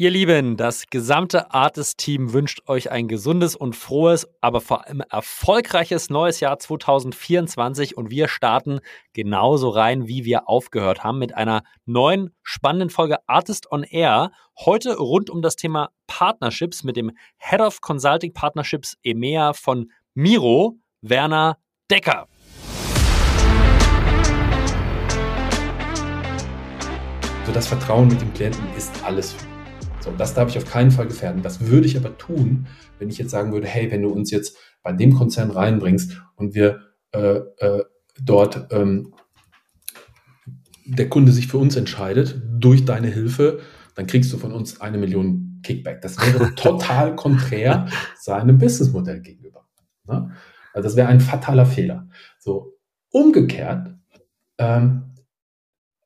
Ihr Lieben, das gesamte Artist-Team wünscht euch ein gesundes und frohes, aber vor allem erfolgreiches neues Jahr 2024 und wir starten genauso rein, wie wir aufgehört haben, mit einer neuen spannenden Folge Artist on Air. Heute rund um das Thema Partnerships mit dem Head of Consulting Partnerships EMEA von Miro, Werner Decker. So das Vertrauen mit dem Klienten ist alles für so, das darf ich auf keinen Fall gefährden. Das würde ich aber tun, wenn ich jetzt sagen würde, hey, wenn du uns jetzt bei dem Konzern reinbringst und wir äh, äh, dort ähm, der Kunde sich für uns entscheidet durch deine Hilfe, dann kriegst du von uns eine Million Kickback. Das wäre total konträr seinem Businessmodell gegenüber. Ne? Also das wäre ein fataler Fehler. So umgekehrt ähm,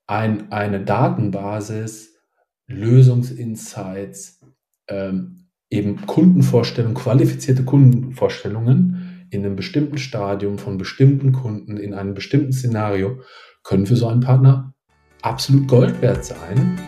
ein, eine Datenbasis Lösungsinsights, ähm, eben Kundenvorstellungen, qualifizierte Kundenvorstellungen in einem bestimmten Stadium von bestimmten Kunden in einem bestimmten Szenario können für so einen Partner absolut Gold wert sein.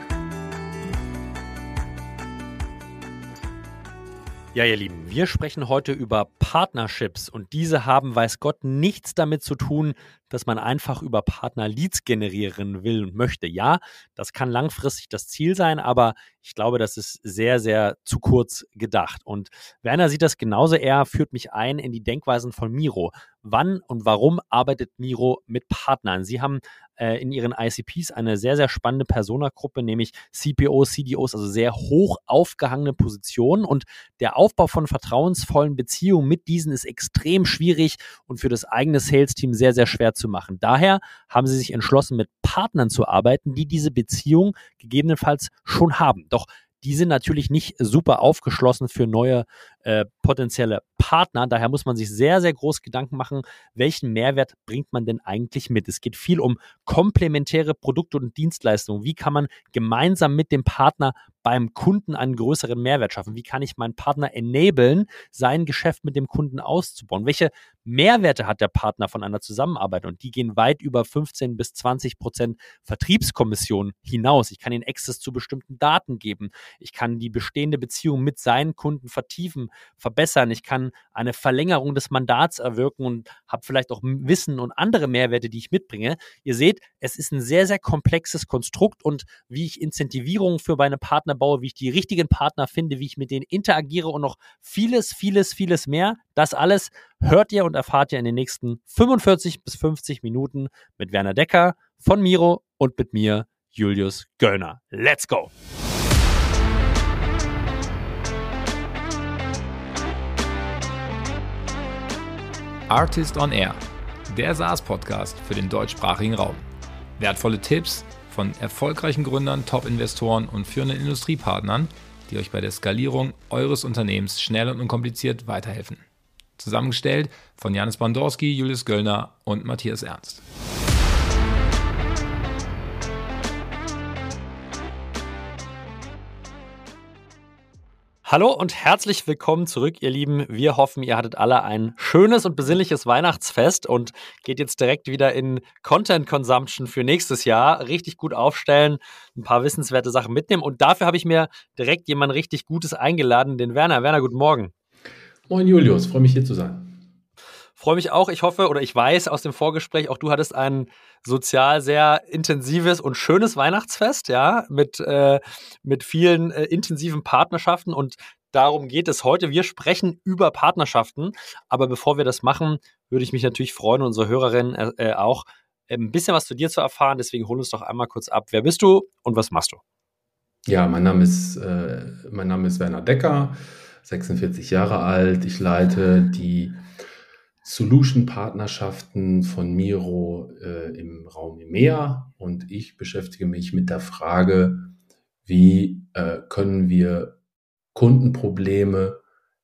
Ja, ihr Lieben, wir sprechen heute über Partnerships und diese haben, weiß Gott, nichts damit zu tun, dass man einfach über Partner Leads generieren will und möchte. Ja, das kann langfristig das Ziel sein, aber ich glaube, das ist sehr, sehr zu kurz gedacht. Und Werner sieht das genauso. Er führt mich ein in die Denkweisen von Miro. Wann und warum arbeitet Miro mit Partnern? Sie haben äh, in ihren ICPs eine sehr, sehr spannende Personagruppe, nämlich CPOs, CDOs, also sehr hoch aufgehangene Positionen. Und der Aufbau von vertrauensvollen Beziehungen mit diesen ist extrem schwierig und für das eigene Sales-Team sehr, sehr schwer zu machen. Daher haben sie sich entschlossen, mit Partnern zu arbeiten, die diese Beziehung gegebenenfalls schon haben. Doch die sind natürlich nicht super aufgeschlossen für neue äh, potenzielle Partner. Daher muss man sich sehr, sehr groß Gedanken machen, welchen Mehrwert bringt man denn eigentlich mit. Es geht viel um komplementäre Produkte und Dienstleistungen. Wie kann man gemeinsam mit dem Partner beim Kunden einen größeren Mehrwert schaffen? Wie kann ich meinen Partner enablen, sein Geschäft mit dem Kunden auszubauen? Welche Mehrwerte hat der Partner von einer Zusammenarbeit? Und die gehen weit über 15 bis 20 Prozent Vertriebskommission hinaus. Ich kann ihnen Access zu bestimmten Daten geben. Ich kann die bestehende Beziehung mit seinen Kunden vertiefen, verbessern. Ich kann eine Verlängerung des Mandats erwirken und habe vielleicht auch Wissen und andere Mehrwerte, die ich mitbringe. Ihr seht, es ist ein sehr, sehr komplexes Konstrukt und wie ich Incentivierungen für meine Partner Partner baue, wie ich die richtigen Partner finde, wie ich mit denen interagiere und noch vieles, vieles, vieles mehr. Das alles hört ihr und erfahrt ihr in den nächsten 45 bis 50 Minuten mit Werner Decker von Miro und mit mir, Julius Göllner. Let's go! Artist on Air, der SaaS-Podcast für den deutschsprachigen Raum. Wertvolle Tipps, von erfolgreichen Gründern, Top-Investoren und führenden Industriepartnern, die euch bei der Skalierung eures Unternehmens schnell und unkompliziert weiterhelfen. Zusammengestellt von Janis Bandorski, Julius Göllner und Matthias Ernst. Hallo und herzlich willkommen zurück, ihr Lieben. Wir hoffen, ihr hattet alle ein schönes und besinnliches Weihnachtsfest und geht jetzt direkt wieder in Content Consumption für nächstes Jahr. Richtig gut aufstellen, ein paar wissenswerte Sachen mitnehmen. Und dafür habe ich mir direkt jemand richtig Gutes eingeladen, den Werner. Werner, guten Morgen. Moin Julius, freue mich hier zu sein. Freue mich auch. Ich hoffe oder ich weiß aus dem Vorgespräch, auch du hattest ein sozial sehr intensives und schönes Weihnachtsfest, ja, mit, äh, mit vielen äh, intensiven Partnerschaften und darum geht es heute. Wir sprechen über Partnerschaften, aber bevor wir das machen, würde ich mich natürlich freuen, unsere Hörerinnen äh, äh auch ein bisschen was zu dir zu erfahren. Deswegen hol uns doch einmal kurz ab. Wer bist du und was machst du? Ja, mein Name ist, äh, mein Name ist Werner Decker, 46 Jahre alt. Ich leite die Solution-Partnerschaften von Miro äh, im Raum EMEA und ich beschäftige mich mit der Frage, wie äh, können wir Kundenprobleme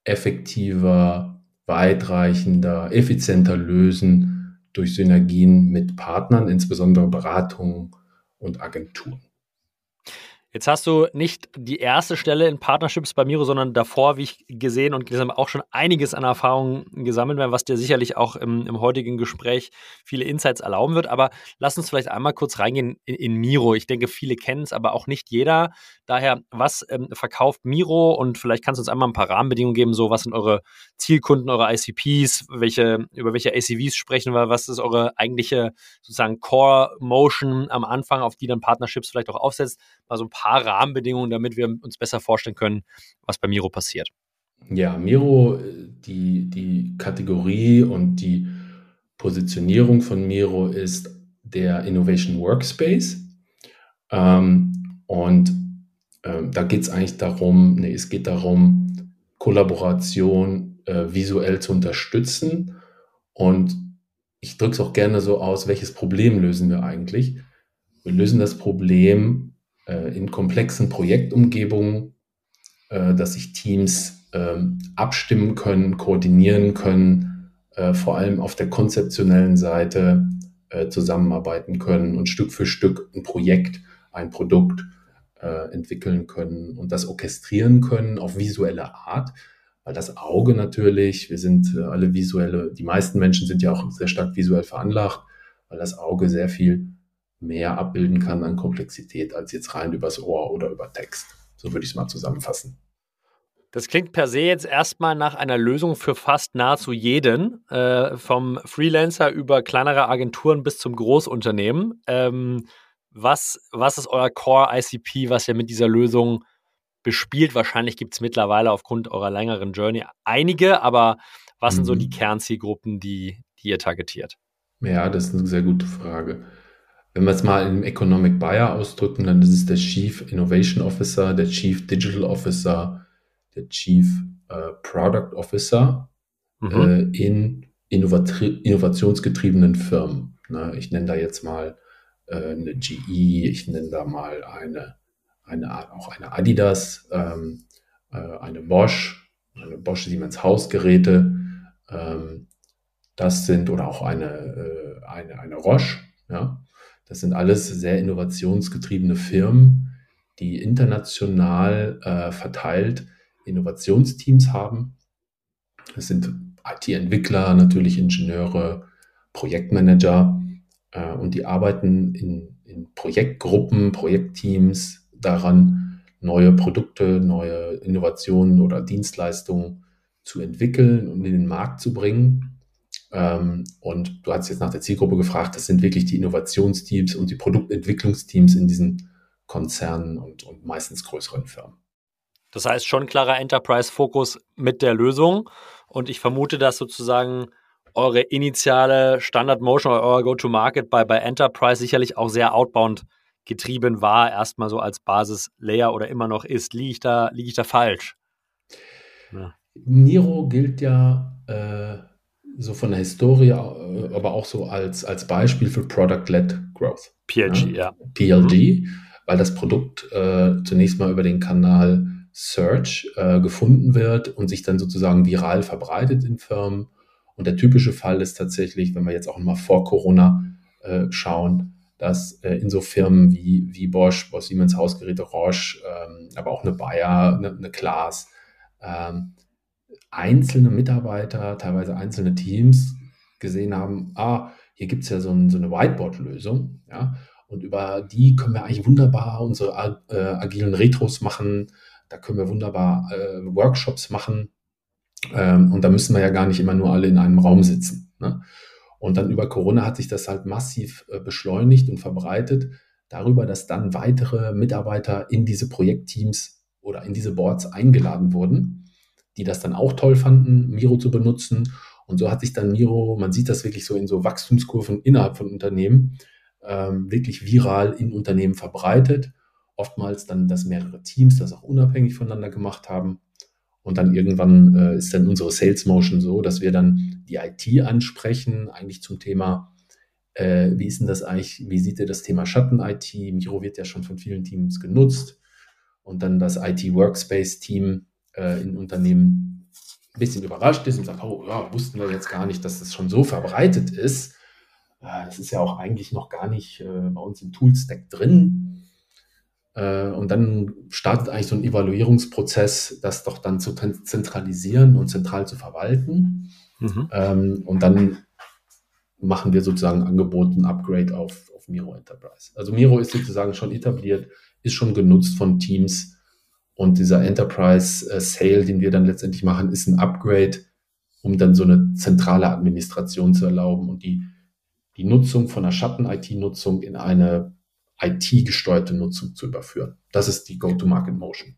effektiver, weitreichender, effizienter lösen durch Synergien mit Partnern, insbesondere Beratungen und Agenturen. Jetzt hast du nicht die erste Stelle in Partnerships bei Miro, sondern davor, wie ich gesehen und gelesen habe, auch schon einiges an Erfahrungen gesammelt werden, was dir sicherlich auch im, im, heutigen Gespräch viele Insights erlauben wird. Aber lass uns vielleicht einmal kurz reingehen in, in Miro. Ich denke, viele kennen es, aber auch nicht jeder. Daher, was ähm, verkauft Miro? Und vielleicht kannst du uns einmal ein paar Rahmenbedingungen geben. So, was sind eure Zielkunden, eure ICPs? Welche, über welche ACVs sprechen wir? Was ist eure eigentliche sozusagen Core Motion am Anfang, auf die dann Partnerships vielleicht auch aufsetzt? Mal so ein paar paar Rahmenbedingungen, damit wir uns besser vorstellen können, was bei Miro passiert. Ja, Miro, die, die Kategorie und die Positionierung von Miro ist der Innovation Workspace. Ähm, und ähm, da geht es eigentlich darum, nee, es geht darum, Kollaboration äh, visuell zu unterstützen. Und ich drücke es auch gerne so aus, welches Problem lösen wir eigentlich? Wir lösen das Problem, in komplexen Projektumgebungen, äh, dass sich Teams ähm, abstimmen können, koordinieren können, äh, vor allem auf der konzeptionellen Seite zusammenarbeiten können und Stück für Stück ein Projekt, ein Produkt entwickeln können und das orchestrieren können auf visuelle Art, weil das Auge natürlich, wir sind alle visuelle, die meisten Menschen sind ja auch sehr stark visuell veranlagt, weil das Auge sehr viel mehr abbilden kann an Komplexität als jetzt rein übers Ohr oder über Text. So würde ich es mal zusammenfassen. Das klingt per se jetzt erstmal nach einer Lösung für fast nahezu jeden, äh, vom Freelancer über kleinere Agenturen bis zum Großunternehmen. Ähm, was, was ist euer Core ICP, was ihr mit dieser Lösung bespielt? Wahrscheinlich gibt es mittlerweile aufgrund eurer längeren Journey einige, aber was mhm. sind so die mhm. Kernzielgruppen, die, die ihr targetiert? Ja, das ist eine sehr gute Frage. Wenn wir es mal im Economic Buyer ausdrücken, dann ist es der Chief Innovation Officer, der Chief Digital Officer, der Chief äh, Product Officer mhm. äh, in innovationsgetriebenen Firmen. Na, ich nenne da jetzt mal äh, eine GE, ich nenne da mal eine, eine auch eine Adidas, ähm, äh, eine Bosch, eine Bosch Siemens Hausgeräte. Ähm, das sind oder auch eine, äh, eine, eine Roche. Ja, das sind alles sehr innovationsgetriebene Firmen, die international äh, verteilt Innovationsteams haben. Es sind IT-Entwickler, natürlich Ingenieure, Projektmanager äh, und die arbeiten in, in Projektgruppen, Projektteams daran, neue Produkte, neue Innovationen oder Dienstleistungen zu entwickeln und in den Markt zu bringen. Ähm, und du hast jetzt nach der Zielgruppe gefragt, das sind wirklich die Innovationsteams und die Produktentwicklungsteams in diesen Konzernen und, und meistens größeren Firmen. Das heißt schon klarer Enterprise-Fokus mit der Lösung. Und ich vermute, dass sozusagen eure initiale Standard-Motion oder euer Go-to-Market bei, bei Enterprise sicherlich auch sehr outbound getrieben war, erstmal so als Basis-Layer oder immer noch ist. Liege ich da, liege ich da falsch? Ja. Niro gilt ja äh, so von der Historie, äh, aber auch so als, als Beispiel für Product-Led Growth. PLG, ja. PLG, mhm. weil das Produkt äh, zunächst mal über den Kanal Search äh, gefunden wird und sich dann sozusagen viral verbreitet in Firmen. Und der typische Fall ist tatsächlich, wenn wir jetzt auch mal vor Corona äh, schauen, dass äh, in so Firmen wie, wie Bosch, Bosch Siemens Hausgeräte, Roche, ähm, aber auch eine Bayer, eine, eine Klaas, ähm, einzelne Mitarbeiter, teilweise einzelne Teams gesehen haben, ah, hier gibt es ja so, ein, so eine Whiteboard-Lösung, ja, und über die können wir eigentlich wunderbar unsere äh, agilen Retros machen, da können wir wunderbar äh, Workshops machen ähm, und da müssen wir ja gar nicht immer nur alle in einem Raum sitzen. Ne? Und dann über Corona hat sich das halt massiv äh, beschleunigt und verbreitet, darüber, dass dann weitere Mitarbeiter in diese Projektteams oder in diese Boards eingeladen wurden die das dann auch toll fanden, Miro zu benutzen. Und so hat sich dann Miro, man sieht das wirklich so in so Wachstumskurven innerhalb von Unternehmen, ähm, wirklich viral in Unternehmen verbreitet. Oftmals dann, dass mehrere Teams das auch unabhängig voneinander gemacht haben. Und dann irgendwann äh, ist dann unsere Sales Motion so, dass wir dann die IT ansprechen, eigentlich zum Thema, äh, wie ist denn das eigentlich, wie sieht ihr das Thema Schatten-IT? Miro wird ja schon von vielen Teams genutzt. Und dann das IT-Workspace-Team äh, in Unternehmen ein bisschen überrascht ist und sagt, oh ja, wussten wir jetzt gar nicht, dass das schon so verbreitet ist. Äh, das ist ja auch eigentlich noch gar nicht äh, bei uns im Toolstack drin. Äh, und dann startet eigentlich so ein Evaluierungsprozess, das doch dann zu zentralisieren und zentral zu verwalten. Mhm. Ähm, und dann machen wir sozusagen Angebot, ein Upgrade auf, auf Miro Enterprise. Also Miro ist sozusagen schon etabliert, ist schon genutzt von Teams und dieser Enterprise äh, Sale, den wir dann letztendlich machen, ist ein Upgrade, um dann so eine zentrale Administration zu erlauben und die, die Nutzung von einer Schatten-IT-Nutzung in eine IT-gesteuerte Nutzung zu überführen. Das ist die Go-to-Market-Motion.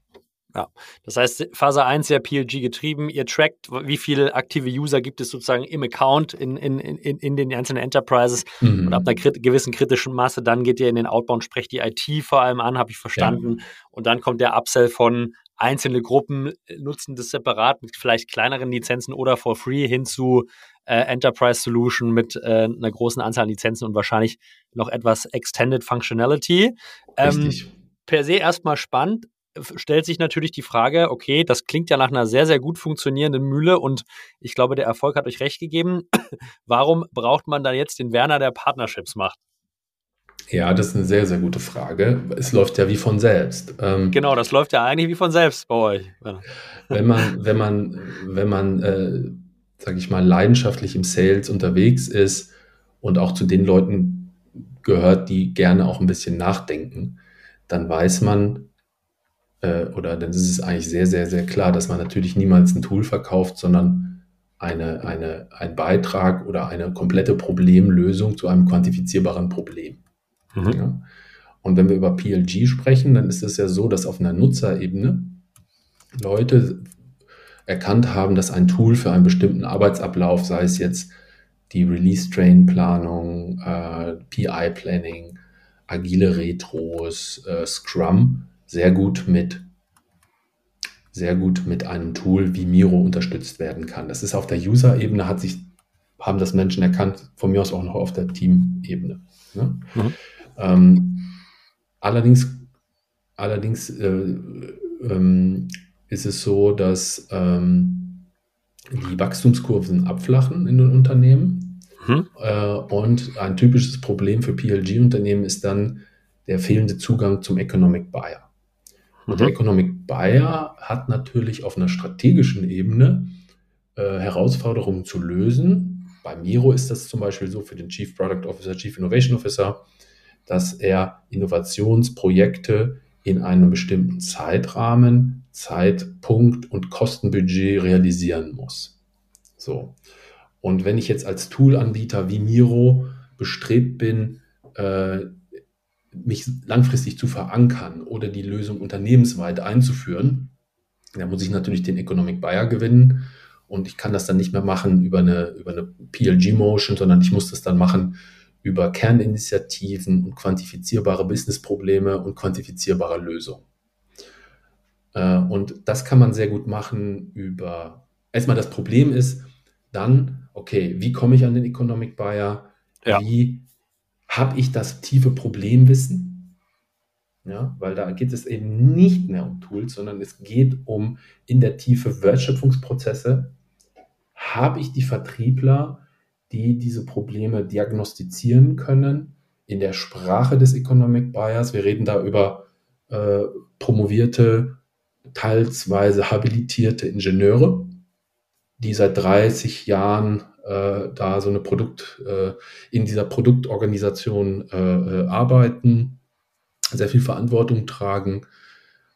Ja, das heißt, Phase 1 ja PLG getrieben. Ihr trackt, wie viele aktive User gibt es sozusagen im Account in, in, in, in den einzelnen Enterprises. Mhm. Und ab einer krit gewissen kritischen Masse, dann geht ihr in den Outbound, sprecht die IT vor allem an, habe ich verstanden. Ja. Und dann kommt der Upsell von einzelne Gruppen nutzen das separat mit vielleicht kleineren Lizenzen oder for free hin zu äh, Enterprise Solution mit äh, einer großen Anzahl an Lizenzen und wahrscheinlich noch etwas Extended Functionality. Ähm, per se erstmal spannend, stellt sich natürlich die Frage, okay, das klingt ja nach einer sehr, sehr gut funktionierenden Mühle und ich glaube, der Erfolg hat euch recht gegeben. Warum braucht man dann jetzt den Werner, der Partnerships macht? Ja, das ist eine sehr, sehr gute Frage. Es läuft ja wie von selbst. Ähm, genau, das läuft ja eigentlich wie von selbst bei euch. Wenn man, wenn man, wenn man, äh, sage ich mal, leidenschaftlich im Sales unterwegs ist und auch zu den Leuten gehört, die gerne auch ein bisschen nachdenken, dann weiß man, äh, oder dann ist es eigentlich sehr, sehr, sehr klar, dass man natürlich niemals ein Tool verkauft, sondern eine, eine, ein Beitrag oder eine komplette Problemlösung zu einem quantifizierbaren Problem. Mhm. Ja. Und wenn wir über PLG sprechen, dann ist es ja so, dass auf einer Nutzerebene Leute erkannt haben, dass ein Tool für einen bestimmten Arbeitsablauf, sei es jetzt die Release-Train-Planung, äh, PI-Planning, agile Retros, äh, Scrum, sehr gut mit sehr gut mit einem Tool wie Miro unterstützt werden kann. Das ist auf der User-Ebene, hat sich, haben das Menschen erkannt, von mir aus auch noch auf der Team-Ebene. Ne? Mhm. Ähm, allerdings allerdings äh, ähm, ist es so, dass ähm, die Wachstumskurven abflachen in den Unternehmen. Mhm. Äh, und ein typisches Problem für PLG-Unternehmen ist dann der fehlende Zugang zum Economic Buyer. Und der mhm. Economic Buyer hat natürlich auf einer strategischen Ebene äh, Herausforderungen zu lösen. Bei Miro ist das zum Beispiel so für den Chief Product Officer, Chief Innovation Officer, dass er Innovationsprojekte in einem bestimmten Zeitrahmen, Zeitpunkt und Kostenbudget realisieren muss. So. Und wenn ich jetzt als Toolanbieter wie Miro bestrebt bin, äh, mich langfristig zu verankern oder die Lösung unternehmensweit einzuführen, dann muss ich natürlich den Economic Buyer gewinnen und ich kann das dann nicht mehr machen über eine, über eine PLG-Motion, sondern ich muss das dann machen über Kerninitiativen und quantifizierbare Businessprobleme und quantifizierbare Lösungen. Äh, und das kann man sehr gut machen über, erstmal das Problem ist dann, okay, wie komme ich an den Economic Buyer? Ja. Wie habe ich das tiefe Problemwissen? Ja, weil da geht es eben nicht mehr um Tools, sondern es geht um in der Tiefe Wertschöpfungsprozesse. Habe ich die Vertriebler, die diese Probleme diagnostizieren können in der Sprache des Economic Buyers? Wir reden da über äh, promovierte, teilsweise habilitierte Ingenieure, die seit 30 Jahren äh, da so eine Produkt, äh, in dieser Produktorganisation äh, äh, arbeiten, sehr viel Verantwortung tragen,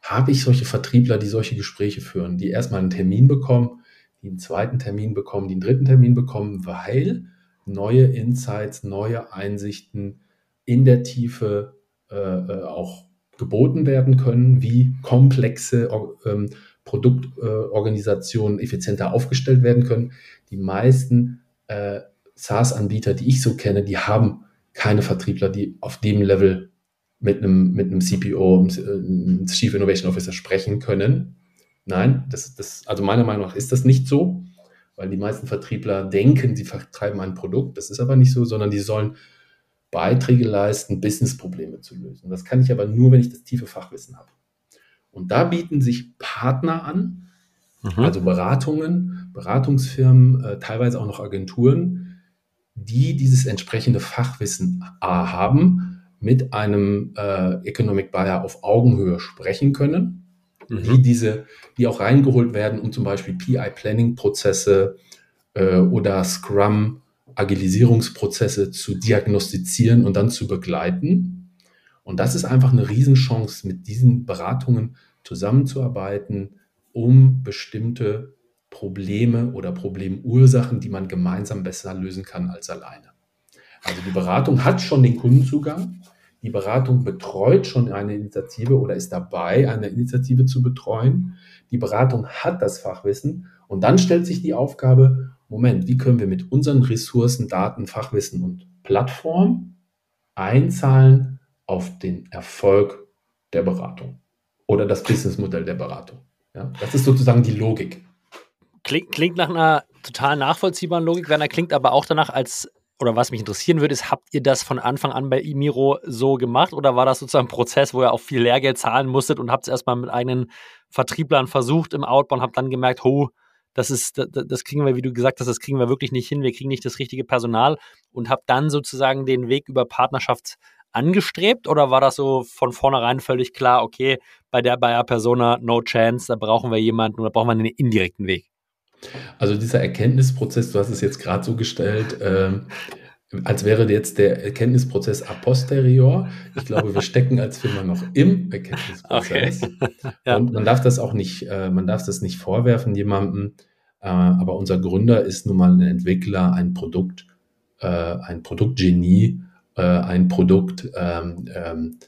habe ich solche Vertriebler, die solche Gespräche führen, die erstmal einen Termin bekommen, die einen zweiten Termin bekommen, die einen dritten Termin bekommen, weil neue Insights, neue Einsichten in der Tiefe äh, äh auch geboten werden können, wie komplexe ähm, Produktorganisationen effizienter aufgestellt werden können. Die meisten äh, SaaS-Anbieter, die ich so kenne, die haben keine Vertriebler, die auf dem Level mit einem, mit einem CPO, einem Chief Innovation Officer sprechen können. Nein, das, das, also meiner Meinung nach ist das nicht so, weil die meisten Vertriebler denken, sie vertreiben ein Produkt. Das ist aber nicht so, sondern die sollen Beiträge leisten, Businessprobleme zu lösen. Das kann ich aber nur, wenn ich das tiefe Fachwissen habe. Und da bieten sich Partner an, mhm. also Beratungen, Beratungsfirmen, äh, teilweise auch noch Agenturen, die dieses entsprechende Fachwissen A haben, mit einem äh, Economic Buyer auf Augenhöhe sprechen können, mhm. die diese, die auch reingeholt werden, um zum Beispiel PI-Planning-Prozesse äh, oder Scrum Agilisierungsprozesse zu diagnostizieren und dann zu begleiten. Und das ist einfach eine Riesenchance, mit diesen Beratungen zusammenzuarbeiten, um bestimmte Probleme oder Problemursachen, die man gemeinsam besser lösen kann als alleine. Also die Beratung hat schon den Kundenzugang, die Beratung betreut schon eine Initiative oder ist dabei, eine Initiative zu betreuen. Die Beratung hat das Fachwissen und dann stellt sich die Aufgabe, Moment, wie können wir mit unseren Ressourcen, Daten, Fachwissen und Plattform einzahlen auf den Erfolg der Beratung oder das Businessmodell der Beratung. Ja, das ist sozusagen die Logik. Klingt, klingt nach einer total nachvollziehbaren Logik, Werner, klingt aber auch danach, als, oder was mich interessieren würde, ist, habt ihr das von Anfang an bei Imiro so gemacht oder war das sozusagen ein Prozess, wo ihr auch viel Lehrgeld zahlen musstet und habt es erstmal mit eigenen Vertrieblern versucht im Outbound, habt dann gemerkt, ho, das ist, das, das kriegen wir, wie du gesagt hast, das kriegen wir wirklich nicht hin, wir kriegen nicht das richtige Personal und habe dann sozusagen den Weg über Partnerschaft angestrebt oder war das so von vornherein völlig klar, okay, bei der Bayer Persona no chance, da brauchen wir jemanden oder brauchen wir einen indirekten Weg? Also dieser Erkenntnisprozess, du hast es jetzt gerade so gestellt, äh, als wäre jetzt der Erkenntnisprozess a posterior. Ich glaube, wir stecken als Firma noch im Erkenntnisprozess. Okay. ja. Und man darf das auch nicht, äh, man darf das nicht vorwerfen jemandem. Äh, aber unser Gründer ist nun mal ein Entwickler, ein Produkt, äh, ein Produktgenie, äh, ein Produkt ähm, ähm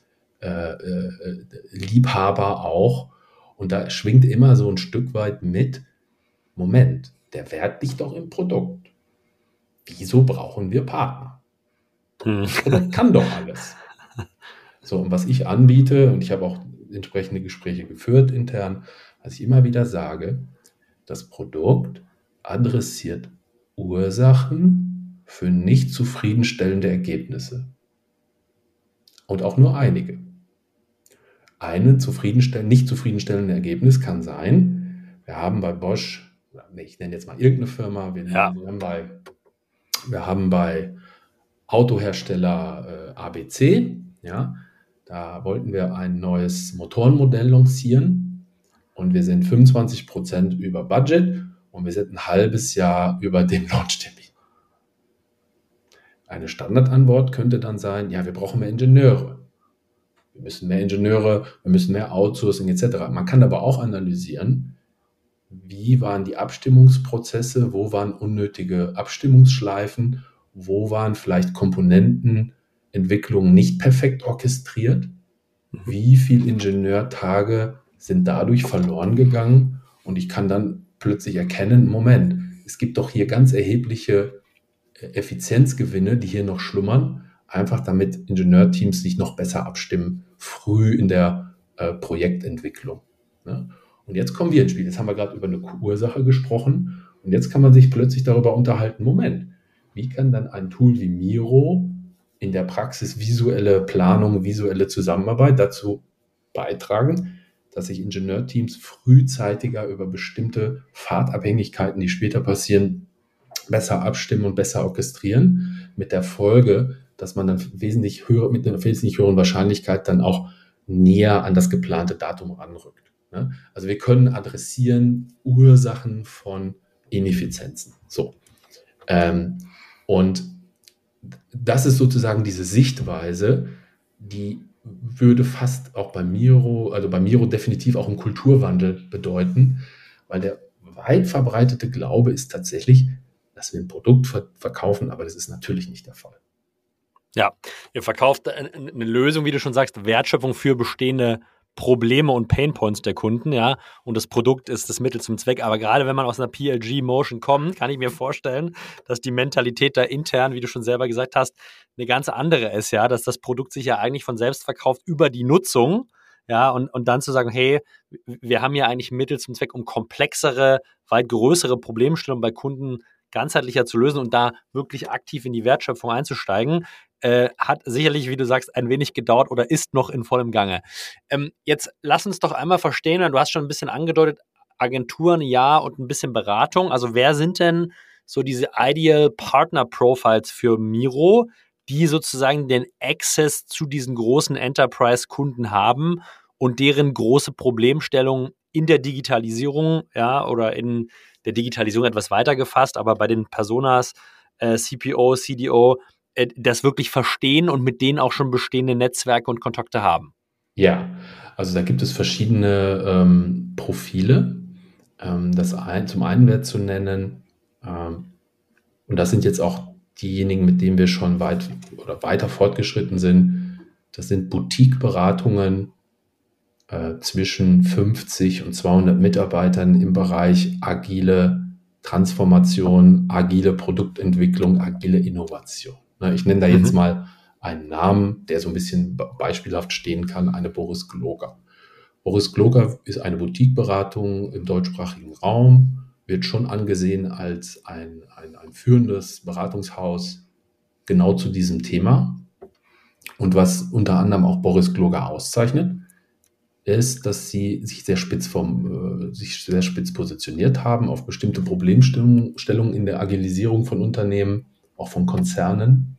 äh, äh, Liebhaber auch. Und da schwingt immer so ein Stück weit mit, Moment, der Wert liegt doch im Produkt wieso brauchen wir Partner? Hm. Das kann doch alles. So, und was ich anbiete, und ich habe auch entsprechende Gespräche geführt intern, was ich immer wieder sage, das Produkt adressiert Ursachen für nicht zufriedenstellende Ergebnisse. Und auch nur einige. Ein zufriedenstell nicht zufriedenstellendes Ergebnis kann sein, wir haben bei Bosch, ich nenne jetzt mal irgendeine Firma, wir, ja. haben bei wir haben bei Autohersteller äh, ABC, ja, da wollten wir ein neues Motorenmodell lancieren und wir sind 25 Prozent über Budget und wir sind ein halbes Jahr über dem Launchtermin. Eine Standardantwort könnte dann sein, ja, wir brauchen mehr Ingenieure. Wir müssen mehr Ingenieure, wir müssen mehr Outsourcing etc. Man kann aber auch analysieren, wie waren die Abstimmungsprozesse, wo waren unnötige Abstimmungsschleifen, wo waren vielleicht Komponentenentwicklungen nicht perfekt orchestriert, mhm. wie viele Ingenieurtage sind dadurch verloren gegangen und ich kann dann plötzlich erkennen, Moment, es gibt doch hier ganz erhebliche Effizienzgewinne, die hier noch schlummern, einfach damit Ingenieurteams sich noch besser abstimmen, früh in der äh, Projektentwicklung. Ne? Und jetzt kommen wir ins Spiel. Jetzt haben wir gerade über eine Ursache gesprochen. Und jetzt kann man sich plötzlich darüber unterhalten, Moment, wie kann dann ein Tool wie Miro in der Praxis visuelle Planung, visuelle Zusammenarbeit dazu beitragen, dass sich Ingenieurteams frühzeitiger über bestimmte Fahrtabhängigkeiten, die später passieren, besser abstimmen und besser orchestrieren, mit der Folge, dass man dann wesentlich höher, mit einer wesentlich höheren Wahrscheinlichkeit dann auch näher an das geplante Datum ranrückt. Ne? Also wir können adressieren Ursachen von Ineffizienzen. So. Ähm, und das ist sozusagen diese Sichtweise, die würde fast auch bei Miro, also bei Miro definitiv auch einen Kulturwandel bedeuten, weil der weit verbreitete Glaube ist tatsächlich, dass wir ein Produkt verkaufen, aber das ist natürlich nicht der Fall. Ja, ihr verkauft eine Lösung, wie du schon sagst, Wertschöpfung für bestehende Probleme und Painpoints der Kunden, ja, und das Produkt ist das Mittel zum Zweck. Aber gerade wenn man aus einer PLG-Motion kommt, kann ich mir vorstellen, dass die Mentalität da intern, wie du schon selber gesagt hast, eine ganz andere ist, ja, dass das Produkt sich ja eigentlich von selbst verkauft über die Nutzung, ja, und, und dann zu sagen, hey, wir haben ja eigentlich Mittel zum Zweck, um komplexere, weit größere Problemstellungen bei Kunden ganzheitlicher zu lösen und da wirklich aktiv in die Wertschöpfung einzusteigen, äh, hat sicherlich, wie du sagst, ein wenig gedauert oder ist noch in vollem Gange. Ähm, jetzt lass uns doch einmal verstehen, du hast schon ein bisschen angedeutet, Agenturen ja und ein bisschen Beratung. Also wer sind denn so diese Ideal Partner Profiles für Miro, die sozusagen den Access zu diesen großen Enterprise-Kunden haben und deren große Problemstellung in der Digitalisierung, ja, oder in der Digitalisierung etwas weiter gefasst, aber bei den Personas, äh, CPO, CDO, äh, das wirklich verstehen und mit denen auch schon bestehende Netzwerke und Kontakte haben. Ja, also da gibt es verschiedene ähm, Profile. Ähm, das ein, zum einen wäre zu nennen, ähm, und das sind jetzt auch diejenigen, mit denen wir schon weit oder weiter fortgeschritten sind. Das sind Boutique-Beratungen äh, zwischen 50 und 200 Mitarbeitern im Bereich agile Transformation, agile Produktentwicklung, agile Innovation. Ne, ich nenne da jetzt mhm. mal einen Namen, der so ein bisschen beispielhaft stehen kann, eine Boris Gloger. Boris Gloger ist eine Boutique-Beratung im deutschsprachigen Raum, wird schon angesehen als ein, ein, ein führendes Beratungshaus genau zu diesem Thema. Und was unter anderem auch Boris Gloger auszeichnet, ist, dass sie sich sehr spitz vom, äh, sich sehr spitz positioniert haben auf bestimmte Problemstellungen in der Agilisierung von Unternehmen, auch von Konzernen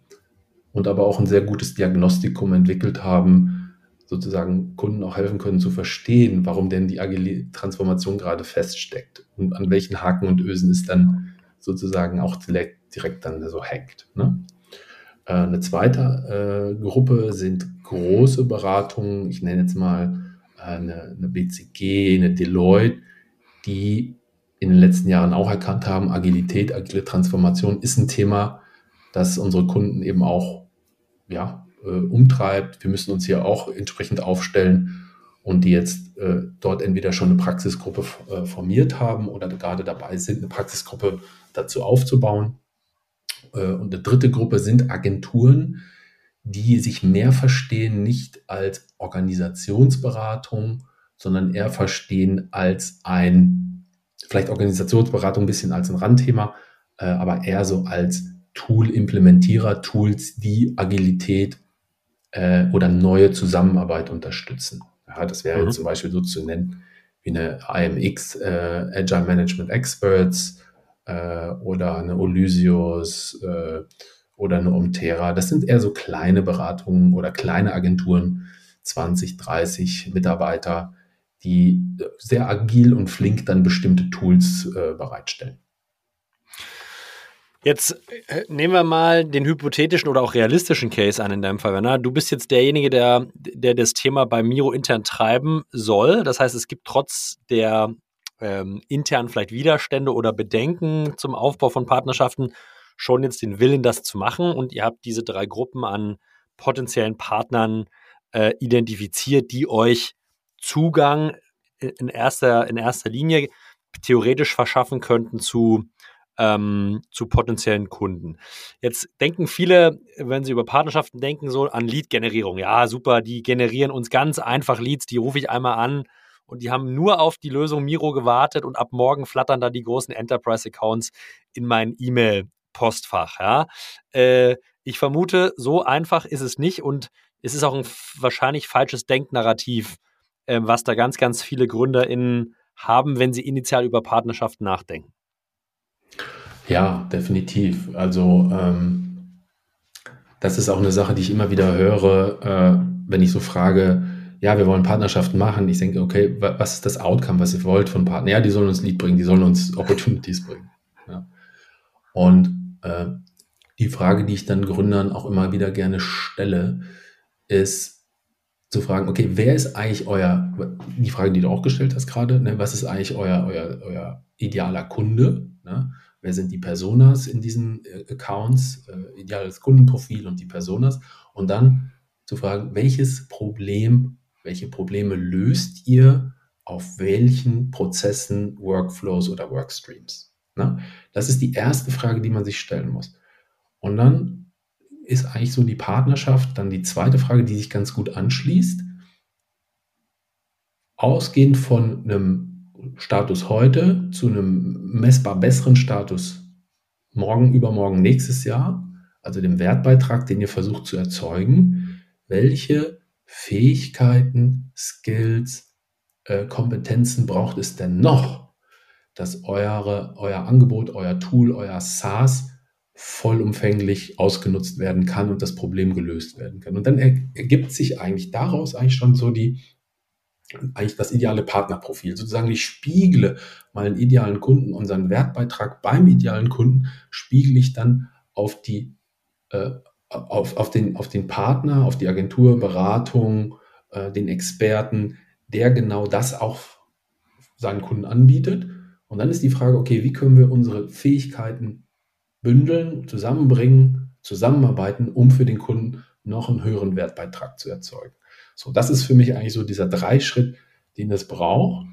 und aber auch ein sehr gutes Diagnostikum entwickelt haben, sozusagen Kunden auch helfen können zu verstehen, warum denn die agile Transformation gerade feststeckt und an welchen Haken und Ösen es dann sozusagen auch direkt, direkt dann so hängt. Ne? Äh, eine zweite äh, Gruppe sind große Beratungen, ich nenne jetzt mal eine, eine BCG, eine Deloitte, die in den letzten Jahren auch erkannt haben, Agilität, agile Transformation ist ein Thema, das unsere Kunden eben auch ja, äh, umtreibt. Wir müssen uns hier auch entsprechend aufstellen und die jetzt äh, dort entweder schon eine Praxisgruppe äh, formiert haben oder gerade dabei sind, eine Praxisgruppe dazu aufzubauen. Äh, und eine dritte Gruppe sind Agenturen, die sich mehr verstehen, nicht als Organisationsberatung, sondern eher verstehen als ein, vielleicht Organisationsberatung ein bisschen als ein Randthema, äh, aber eher so als Tool-Implementierer, Tools, die Agilität äh, oder neue Zusammenarbeit unterstützen. Ja, das wäre mhm. zum Beispiel so zu nennen wie eine IMX, äh, Agile Management Experts äh, oder eine Olysius, oder eine Omtera. Das sind eher so kleine Beratungen oder kleine Agenturen, 20, 30 Mitarbeiter, die sehr agil und flink dann bestimmte Tools äh, bereitstellen. Jetzt äh, nehmen wir mal den hypothetischen oder auch realistischen Case an in deinem Fall, Werner. Du bist jetzt derjenige, der, der das Thema bei Miro intern treiben soll. Das heißt, es gibt trotz der ähm, intern vielleicht Widerstände oder Bedenken zum Aufbau von Partnerschaften schon jetzt den Willen, das zu machen und ihr habt diese drei Gruppen an potenziellen Partnern äh, identifiziert, die euch Zugang in erster, in erster Linie theoretisch verschaffen könnten zu, ähm, zu potenziellen Kunden. Jetzt denken viele, wenn sie über Partnerschaften denken, so an Lead-Generierung. Ja, super, die generieren uns ganz einfach Leads, die rufe ich einmal an und die haben nur auf die Lösung Miro gewartet und ab morgen flattern da die großen Enterprise-Accounts in mein E-Mail Postfach. Ja? Äh, ich vermute, so einfach ist es nicht und es ist auch ein wahrscheinlich falsches Denknarrativ, äh, was da ganz, ganz viele GründerInnen haben, wenn sie initial über Partnerschaften nachdenken. Ja, definitiv. Also ähm, das ist auch eine Sache, die ich immer wieder höre, äh, wenn ich so frage, ja, wir wollen Partnerschaften machen. Ich denke, okay, was ist das Outcome, was ihr wollt von Partnern? Ja, die sollen uns Lead bringen, die sollen uns Opportunities bringen. Ja. Und äh, die Frage, die ich dann Gründern auch immer wieder gerne stelle, ist zu fragen, okay, wer ist eigentlich euer, die Frage, die du auch gestellt hast gerade, ne, was ist eigentlich euer, euer, euer idealer Kunde? Ne? Wer sind die Personas in diesen äh, Accounts, äh, ideales Kundenprofil und die Personas? Und dann zu fragen, welches Problem, welche Probleme löst ihr auf welchen Prozessen, Workflows oder Workstreams? Ne? Das ist die erste Frage, die man sich stellen muss. Und dann ist eigentlich so die Partnerschaft dann die zweite Frage, die sich ganz gut anschließt. Ausgehend von einem Status heute zu einem messbar besseren Status morgen, übermorgen, nächstes Jahr, also dem Wertbeitrag, den ihr versucht zu erzeugen, welche Fähigkeiten, Skills, äh, Kompetenzen braucht es denn noch, dass eure, euer Angebot, euer Tool, euer SaaS vollumfänglich ausgenutzt werden kann und das Problem gelöst werden kann. Und dann ergibt sich eigentlich daraus eigentlich schon so die, eigentlich das ideale Partnerprofil. Sozusagen, ich spiegle meinen idealen Kunden, unseren Wertbeitrag beim idealen Kunden, spiegle ich dann auf die, äh, auf, auf, den, auf den Partner, auf die Agentur, Beratung, äh, den Experten, der genau das auch seinen Kunden anbietet. Und dann ist die Frage, okay, wie können wir unsere Fähigkeiten bündeln, zusammenbringen, zusammenarbeiten, um für den Kunden noch einen höheren Wertbeitrag zu erzeugen. So, das ist für mich eigentlich so dieser Dreischritt, den es braucht.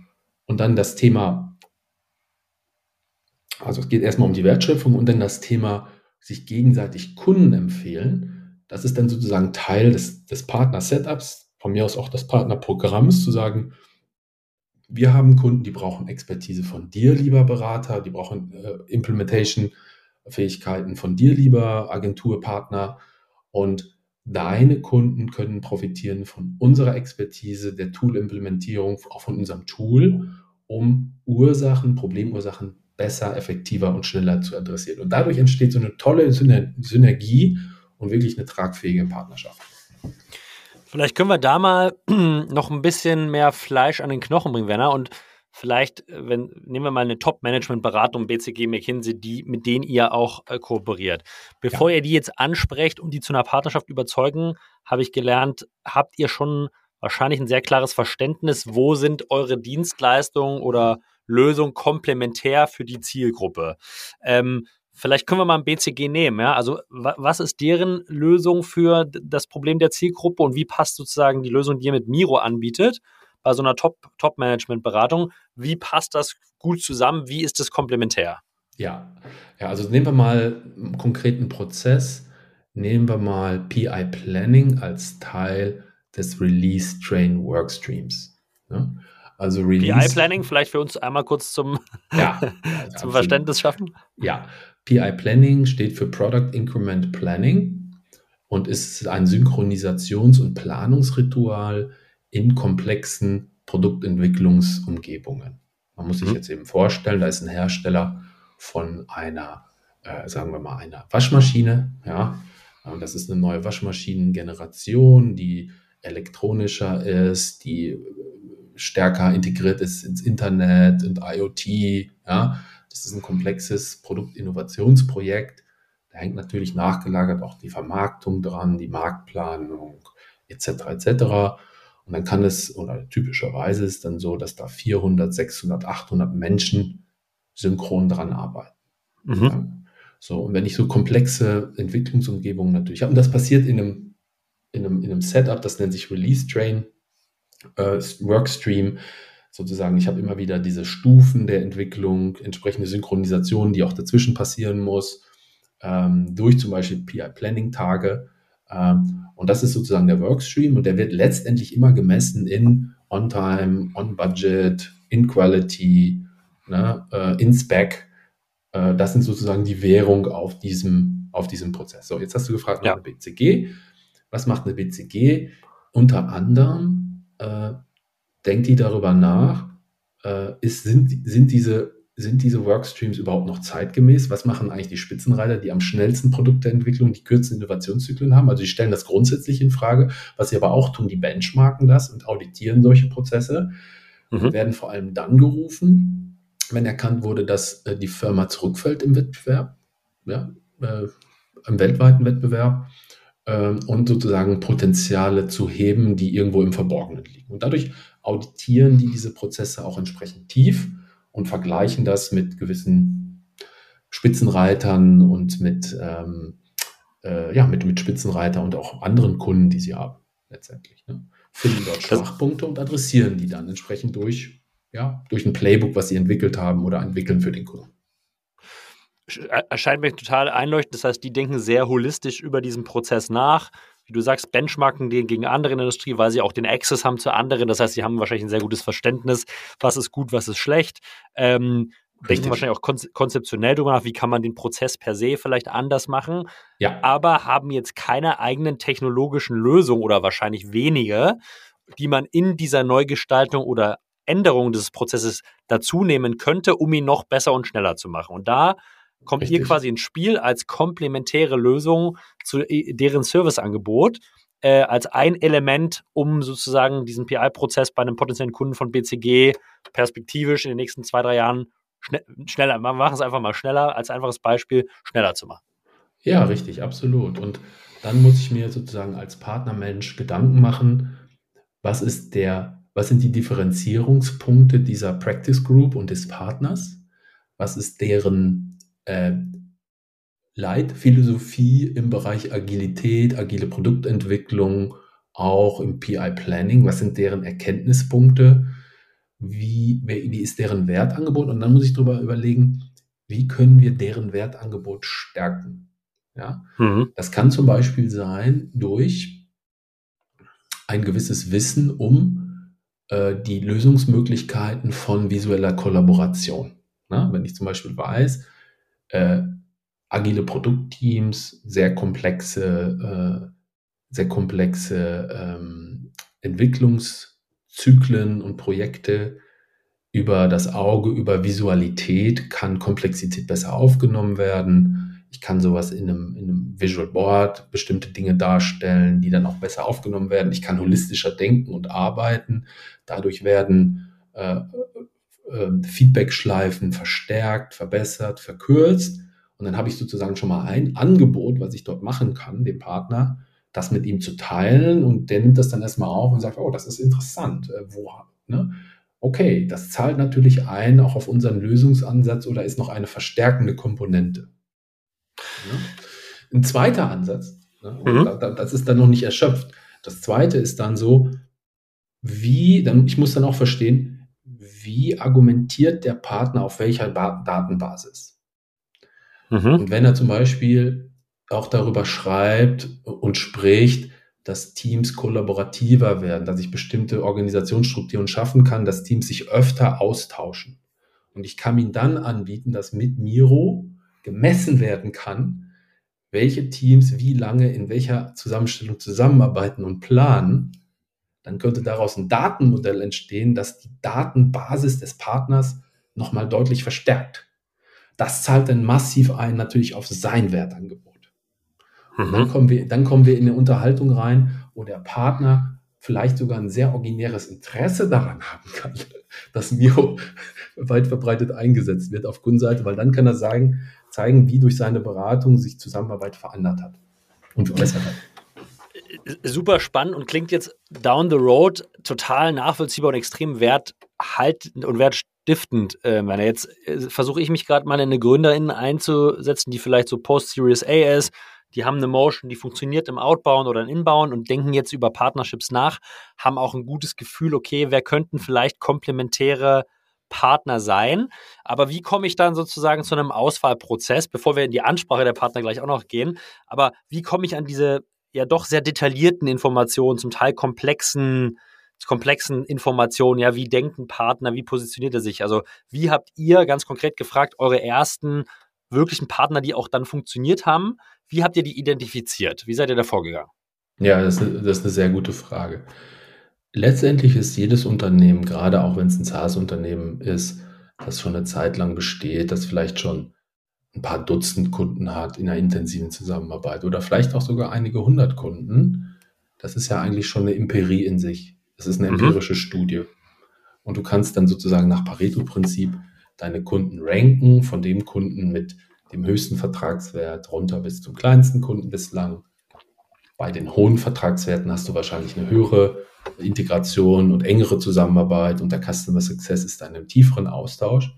Und dann das Thema, also es geht erstmal um die Wertschöpfung und dann das Thema sich gegenseitig Kunden empfehlen. Das ist dann sozusagen Teil des, des Partner-Setups, von mir aus auch des Partnerprogramms, zu sagen, wir haben Kunden, die brauchen Expertise von dir, lieber Berater, die brauchen äh, Implementation-Fähigkeiten von dir, lieber Agenturpartner. Und deine Kunden können profitieren von unserer Expertise, der Tool-Implementierung, auch von unserem Tool, um Ursachen, Problemursachen besser, effektiver und schneller zu adressieren. Und dadurch entsteht so eine tolle Synergie und wirklich eine tragfähige Partnerschaft. Vielleicht können wir da mal noch ein bisschen mehr Fleisch an den Knochen bringen, Werner. Und vielleicht, äh, wenn, nehmen wir mal eine Top-Management-Beratung, BCG, McKinsey, die, mit denen ihr auch äh, kooperiert. Bevor ja. ihr die jetzt ansprecht und die zu einer Partnerschaft überzeugen, habe ich gelernt, habt ihr schon wahrscheinlich ein sehr klares Verständnis, wo sind eure Dienstleistungen oder Lösungen komplementär für die Zielgruppe. Ähm, Vielleicht können wir mal ein BCG nehmen. Ja? Also was ist deren Lösung für das Problem der Zielgruppe und wie passt sozusagen die Lösung, die ihr mit Miro anbietet, bei so einer Top-Management-Beratung? wie passt das gut zusammen? Wie ist das komplementär? Ja, ja also nehmen wir mal einen konkreten Prozess. Nehmen wir mal PI Planning als Teil des Release Train Workstreams. Ne? Also Release. PI Planning vielleicht für uns einmal kurz zum, ja, zum Verständnis schaffen. Ja, PI Planning steht für Product Increment Planning und ist ein Synchronisations- und Planungsritual in komplexen Produktentwicklungsumgebungen. Man muss sich mhm. jetzt eben vorstellen, da ist ein Hersteller von einer, äh, sagen wir mal, einer Waschmaschine. Ja, das ist eine neue Waschmaschinengeneration, die elektronischer ist, die stärker integriert ist ins Internet und IoT. Ja, das ist ein komplexes Produktinnovationsprojekt. Da hängt natürlich nachgelagert auch die Vermarktung dran, die Marktplanung etc. etc. Und dann kann es, oder typischerweise ist es dann so, dass da 400, 600, 800 Menschen synchron dran arbeiten. Mhm. Ja. So, und wenn ich so komplexe Entwicklungsumgebungen natürlich habe, und das passiert in einem, in einem, in einem Setup, das nennt sich Release Train, äh, Workstream, sozusagen, ich habe immer wieder diese Stufen der Entwicklung, entsprechende Synchronisation, die auch dazwischen passieren muss, ähm, durch zum Beispiel PI-Planning-Tage. Ähm, und das ist sozusagen der Workstream und der wird letztendlich immer gemessen in On-Time, On-Budget, in Quality, ne, äh, in Spec. Äh, das sind sozusagen die Währung auf diesem, auf diesem Prozess. So, jetzt hast du gefragt nach ja. einer BCG. Was macht eine BCG? Unter anderem äh, denkt die darüber nach, äh, ist, sind, sind, diese, sind diese Workstreams überhaupt noch zeitgemäß? Was machen eigentlich die Spitzenreiter, die am schnellsten Produktentwicklung, die kürzesten Innovationszyklen haben? Also die stellen das grundsätzlich in Frage. Was sie aber auch tun, die benchmarken das und auditieren solche Prozesse. Mhm. Werden vor allem dann gerufen, wenn erkannt wurde, dass äh, die Firma zurückfällt im Wettbewerb, ja, äh, im weltweiten Wettbewerb ähm, und sozusagen Potenziale zu heben, die irgendwo im Verborgenen liegen. Und dadurch auditieren die diese Prozesse auch entsprechend tief und vergleichen das mit gewissen Spitzenreitern und mit, ähm, äh, ja, mit, mit Spitzenreiter und auch anderen Kunden, die sie haben, letztendlich. Ne? Finden dort Schwachpunkte und adressieren die dann entsprechend durch, ja, durch ein Playbook, was sie entwickelt haben oder entwickeln für den Kunden erscheint mir total einleuchtend. Das heißt, die denken sehr holistisch über diesen Prozess nach. Wie du sagst, benchmarken den gegen andere in der Industrie, weil sie auch den Access haben zu anderen. Das heißt, sie haben wahrscheinlich ein sehr gutes Verständnis, was ist gut, was ist schlecht. Ähm, denken wahrscheinlich auch konzeptionell darüber nach, wie kann man den Prozess per se vielleicht anders machen. Ja. Aber haben jetzt keine eigenen technologischen Lösungen oder wahrscheinlich wenige, die man in dieser Neugestaltung oder Änderung des Prozesses dazu nehmen könnte, um ihn noch besser und schneller zu machen. Und da kommt Richtig. ihr quasi ins Spiel als komplementäre Lösung zu deren Serviceangebot, äh, als ein Element, um sozusagen diesen PI-Prozess bei einem potenziellen Kunden von BCG perspektivisch in den nächsten zwei, drei Jahren schne schneller, wir machen es einfach mal schneller, als einfaches Beispiel, schneller zu machen. Ja, richtig, absolut. Und dann muss ich mir sozusagen als Partnermensch Gedanken machen, was ist der, was sind die Differenzierungspunkte dieser Practice Group und des Partners? Was ist deren äh, Leitphilosophie im Bereich Agilität, agile Produktentwicklung, auch im PI Planning? Was sind deren Erkenntnispunkte? Wie, wie ist deren Wertangebot? Und dann muss ich darüber überlegen, wie können wir deren Wertangebot stärken? Ja, mhm. das kann zum Beispiel sein durch ein gewisses Wissen um äh, die Lösungsmöglichkeiten von visueller Kollaboration. Na, wenn ich zum Beispiel weiß, äh, agile Produktteams, sehr komplexe, äh, sehr komplexe ähm, Entwicklungszyklen und Projekte über das Auge, über Visualität kann Komplexität besser aufgenommen werden ich kann sowas in einem, in einem Visual Board, bestimmte Dinge darstellen, die dann auch besser aufgenommen werden. Ich kann holistischer denken und arbeiten. Dadurch werden äh, äh, Feedback-Schleifen verstärkt, verbessert, verkürzt. Und dann habe ich sozusagen schon mal ein Angebot, was ich dort machen kann, dem Partner, das mit ihm zu teilen. Und der nimmt das dann erstmal auf und sagt, oh, das ist interessant. Äh, wo, ne? Okay, das zahlt natürlich ein, auch auf unseren Lösungsansatz oder ist noch eine verstärkende Komponente. Ne? Ein zweiter Ansatz, ne, mhm. das ist dann noch nicht erschöpft. Das zweite ist dann so, wie, dann, ich muss dann auch verstehen, wie argumentiert der Partner auf welcher ba Datenbasis? Mhm. Und wenn er zum Beispiel auch darüber schreibt und spricht, dass Teams kollaborativer werden, dass ich bestimmte Organisationsstrukturen schaffen kann, dass Teams sich öfter austauschen. Und ich kann ihn dann anbieten, dass mit Miro gemessen werden kann, welche Teams wie lange in welcher Zusammenstellung zusammenarbeiten und planen, dann könnte daraus ein Datenmodell entstehen, das die Datenbasis des Partners nochmal deutlich verstärkt. Das zahlt dann massiv ein natürlich auf sein Wertangebot. Und dann mhm. kommen, wir, dann kommen wir in eine Unterhaltung rein, wo der Partner vielleicht sogar ein sehr originäres Interesse daran haben kann, dass Miro weit verbreitet eingesetzt wird auf Kundenseite, weil dann kann er sagen, zeigen, wie durch seine Beratung sich Zusammenarbeit verändert hat und verbessert hat. Super spannend und klingt jetzt down the road total nachvollziehbar und extrem werthaltend und wertstiftend. Äh, jetzt äh, versuche ich mich gerade mal in eine Gründerin einzusetzen, die vielleicht so Post-Series A ist, die haben eine Motion, die funktioniert im Outbound oder im Inbound und denken jetzt über Partnerships nach, haben auch ein gutes Gefühl, okay, wer könnten vielleicht komplementäre Partner sein. Aber wie komme ich dann sozusagen zu einem Auswahlprozess, bevor wir in die Ansprache der Partner gleich auch noch gehen? Aber wie komme ich an diese ja doch sehr detaillierten Informationen, zum Teil komplexen, komplexen Informationen? Ja, wie denken Partner? Wie positioniert er sich? Also, wie habt ihr ganz konkret gefragt, eure ersten wirklichen Partner, die auch dann funktioniert haben? Wie habt ihr die identifiziert? Wie seid ihr da vorgegangen? Ja, das ist, das ist eine sehr gute Frage. Letztendlich ist jedes Unternehmen, gerade auch wenn es ein SaaS-Unternehmen ist, das schon eine Zeit lang besteht, das vielleicht schon ein paar Dutzend Kunden hat in einer intensiven Zusammenarbeit oder vielleicht auch sogar einige hundert Kunden, das ist ja eigentlich schon eine Empirie in sich. Das ist eine mhm. empirische mhm. Studie. Und du kannst dann sozusagen nach Pareto-Prinzip deine Kunden ranken, von dem Kunden mit dem höchsten Vertragswert runter bis zum kleinsten Kunden bislang. Bei den hohen Vertragswerten hast du wahrscheinlich eine höhere Integration und engere Zusammenarbeit und der Customer Success ist dann im tieferen Austausch.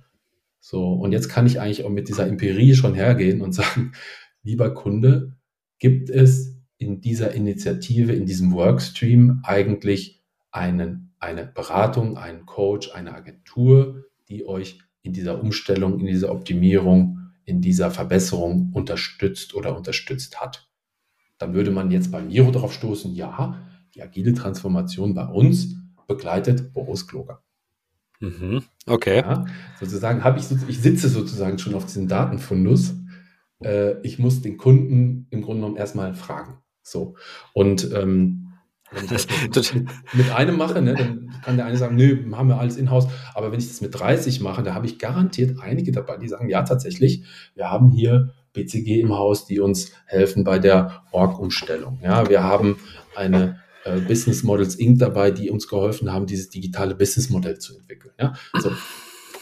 So, und jetzt kann ich eigentlich auch mit dieser Empirie schon hergehen und sagen, lieber Kunde, gibt es in dieser Initiative, in diesem Workstream eigentlich einen, eine Beratung, einen Coach, eine Agentur, die euch in dieser Umstellung, in dieser Optimierung, in dieser Verbesserung unterstützt oder unterstützt hat. Dann würde man jetzt bei Miro darauf stoßen, ja, die agile Transformation bei uns begleitet Boris Kloger. Mhm. Okay. Ja, sozusagen habe ich, ich sitze sozusagen schon auf diesem Datenfundus. Äh, ich muss den Kunden im Grunde genommen erstmal fragen. So. Und ähm, Wenn ich das mit, mit, einem mache, ne, dann kann der eine sagen, nö, haben wir alles in-house. Aber wenn ich das mit 30 mache, da habe ich garantiert einige dabei, die sagen, ja, tatsächlich, wir haben hier BCG im Haus, die uns helfen bei der Org-Umstellung. Ja, wir haben eine äh, Business Models Inc. dabei, die uns geholfen haben, dieses digitale Business Modell zu entwickeln. Ja, so.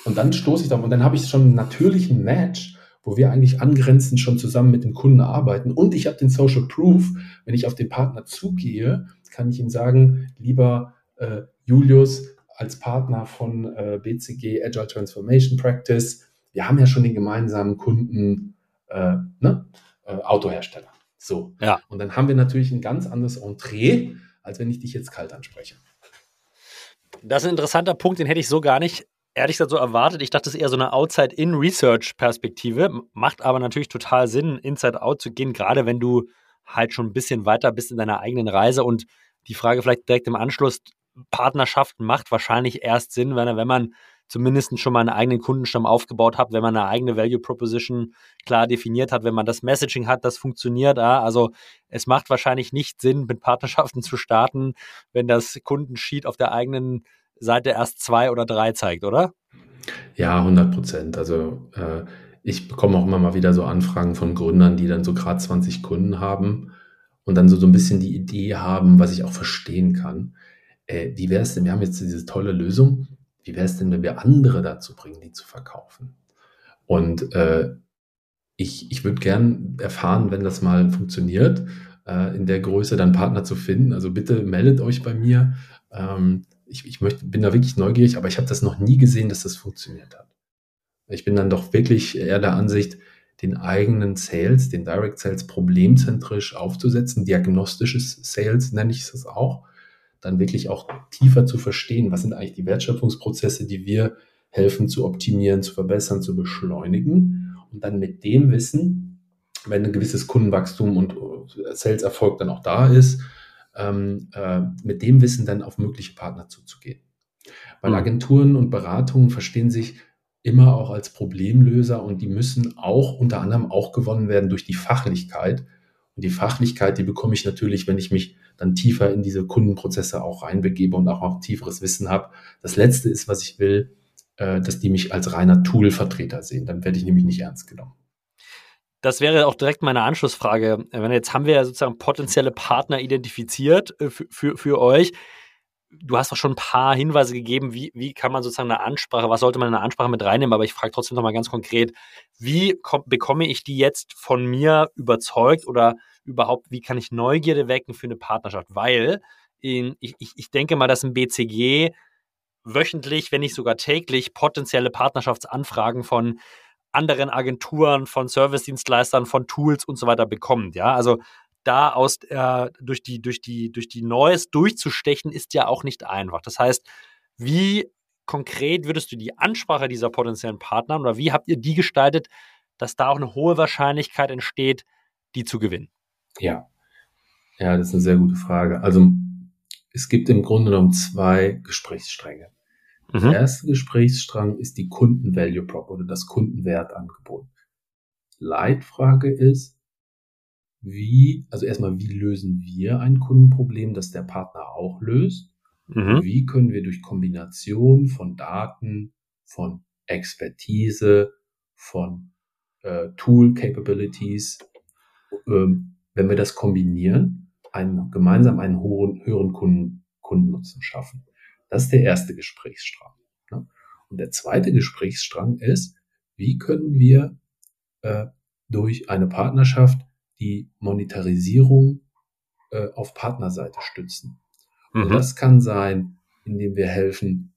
Und dann stoße ich da und dann habe ich schon einen natürlichen Match, wo wir eigentlich angrenzend schon zusammen mit dem Kunden arbeiten. Und ich habe den Social Proof, wenn ich auf den Partner zugehe, kann ich ihm sagen, lieber äh, Julius als Partner von äh, BCG Agile Transformation Practice, wir haben ja schon den gemeinsamen Kunden äh, ne? Äh, Autohersteller. So. Ja. Und dann haben wir natürlich ein ganz anderes Entree, als wenn ich dich jetzt kalt anspreche. Das ist ein interessanter Punkt, den hätte ich so gar nicht ehrlich gesagt so erwartet. Ich dachte, das ist eher so eine Outside-in-Research-Perspektive. Macht aber natürlich total Sinn, Inside-out zu gehen, gerade wenn du halt schon ein bisschen weiter bist in deiner eigenen Reise. Und die Frage vielleicht direkt im Anschluss, Partnerschaften macht wahrscheinlich erst Sinn, wenn, wenn man zumindest schon mal einen eigenen Kundenstamm aufgebaut hat, wenn man eine eigene Value Proposition klar definiert hat, wenn man das Messaging hat, das funktioniert. Also es macht wahrscheinlich nicht Sinn, mit Partnerschaften zu starten, wenn das Kundensheet auf der eigenen Seite erst zwei oder drei zeigt, oder? Ja, 100 Prozent. Also äh, ich bekomme auch immer mal wieder so Anfragen von Gründern, die dann so gerade 20 Kunden haben und dann so, so ein bisschen die Idee haben, was ich auch verstehen kann. Äh, wie wäre es denn, wir haben jetzt diese tolle Lösung, wie wäre es denn, wenn wir andere dazu bringen, die zu verkaufen? Und äh, ich, ich würde gern erfahren, wenn das mal funktioniert, äh, in der Größe dann Partner zu finden. Also bitte meldet euch bei mir. Ähm, ich, ich möchte, bin da wirklich neugierig, aber ich habe das noch nie gesehen, dass das funktioniert hat. Ich bin dann doch wirklich eher der Ansicht, den eigenen Sales, den Direct Sales problemzentrisch aufzusetzen, diagnostisches Sales nenne ich es auch, dann wirklich auch tiefer zu verstehen, was sind eigentlich die Wertschöpfungsprozesse, die wir helfen zu optimieren, zu verbessern, zu beschleunigen und dann mit dem Wissen, wenn ein gewisses Kundenwachstum und äh, Sales-Erfolg dann auch da ist, ähm, äh, mit dem Wissen dann auf mögliche Partner zuzugehen. Weil mhm. Agenturen und Beratungen verstehen sich immer auch als Problemlöser und die müssen auch unter anderem auch gewonnen werden durch die Fachlichkeit. Und die Fachlichkeit, die bekomme ich natürlich, wenn ich mich dann tiefer in diese Kundenprozesse auch reinbegebe und auch, auch tieferes Wissen habe. Das Letzte ist, was ich will, äh, dass die mich als reiner Tool-Vertreter sehen. Dann werde ich nämlich nicht ernst genommen. Das wäre auch direkt meine Anschlussfrage. Wenn jetzt haben wir ja sozusagen potenzielle Partner identifiziert äh, für, für, für euch. Du hast auch schon ein paar Hinweise gegeben, wie, wie kann man sozusagen eine Ansprache, was sollte man in eine Ansprache mit reinnehmen, aber ich frage trotzdem nochmal ganz konkret, wie komm, bekomme ich die jetzt von mir überzeugt oder überhaupt, wie kann ich Neugierde wecken für eine Partnerschaft? Weil in, ich, ich denke mal, dass ein BCG wöchentlich, wenn nicht sogar täglich, potenzielle Partnerschaftsanfragen von anderen Agenturen, von Servicedienstleistern, von Tools und so weiter bekommt. Ja, also da aus äh, durch die durch die durch die Neues durchzustechen ist ja auch nicht einfach. Das heißt, wie konkret würdest du die Ansprache dieser potenziellen Partner oder wie habt ihr die gestaltet, dass da auch eine hohe Wahrscheinlichkeit entsteht, die zu gewinnen? Ja, ja, das ist eine sehr gute Frage. Also es gibt im Grunde genommen zwei Gesprächsstränge. Mhm. Der erste Gesprächsstrang ist die Kunden-Value Prop oder das Kundenwertangebot. Leitfrage ist, wie, also erstmal, wie lösen wir ein Kundenproblem, das der Partner auch löst? Mhm. Wie können wir durch Kombination von Daten, von Expertise, von äh, Tool Capabilities ähm, wenn wir das kombinieren, einen, gemeinsam einen hohen, höheren Kunden, Kundennutzen schaffen. Das ist der erste Gesprächsstrang. Ne? Und der zweite Gesprächsstrang ist, wie können wir äh, durch eine Partnerschaft die Monetarisierung äh, auf Partnerseite stützen. Mhm. Und das kann sein, indem wir helfen,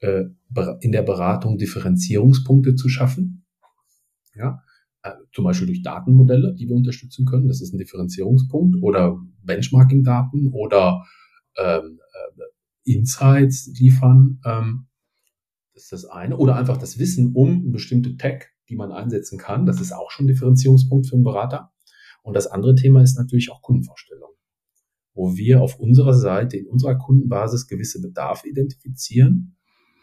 äh, in der Beratung Differenzierungspunkte zu schaffen. Ja, äh, zum Beispiel durch Datenmodelle, die wir unterstützen können. Das ist ein Differenzierungspunkt oder Benchmarking-Daten oder ähm, äh, Insights liefern. Ähm, das ist das eine. Oder einfach das Wissen um eine bestimmte Tech, die man einsetzen kann. Das ist auch schon ein Differenzierungspunkt für einen Berater. Und das andere Thema ist natürlich auch Kundenvorstellung, wo wir auf unserer Seite, in unserer Kundenbasis gewisse Bedarfe identifizieren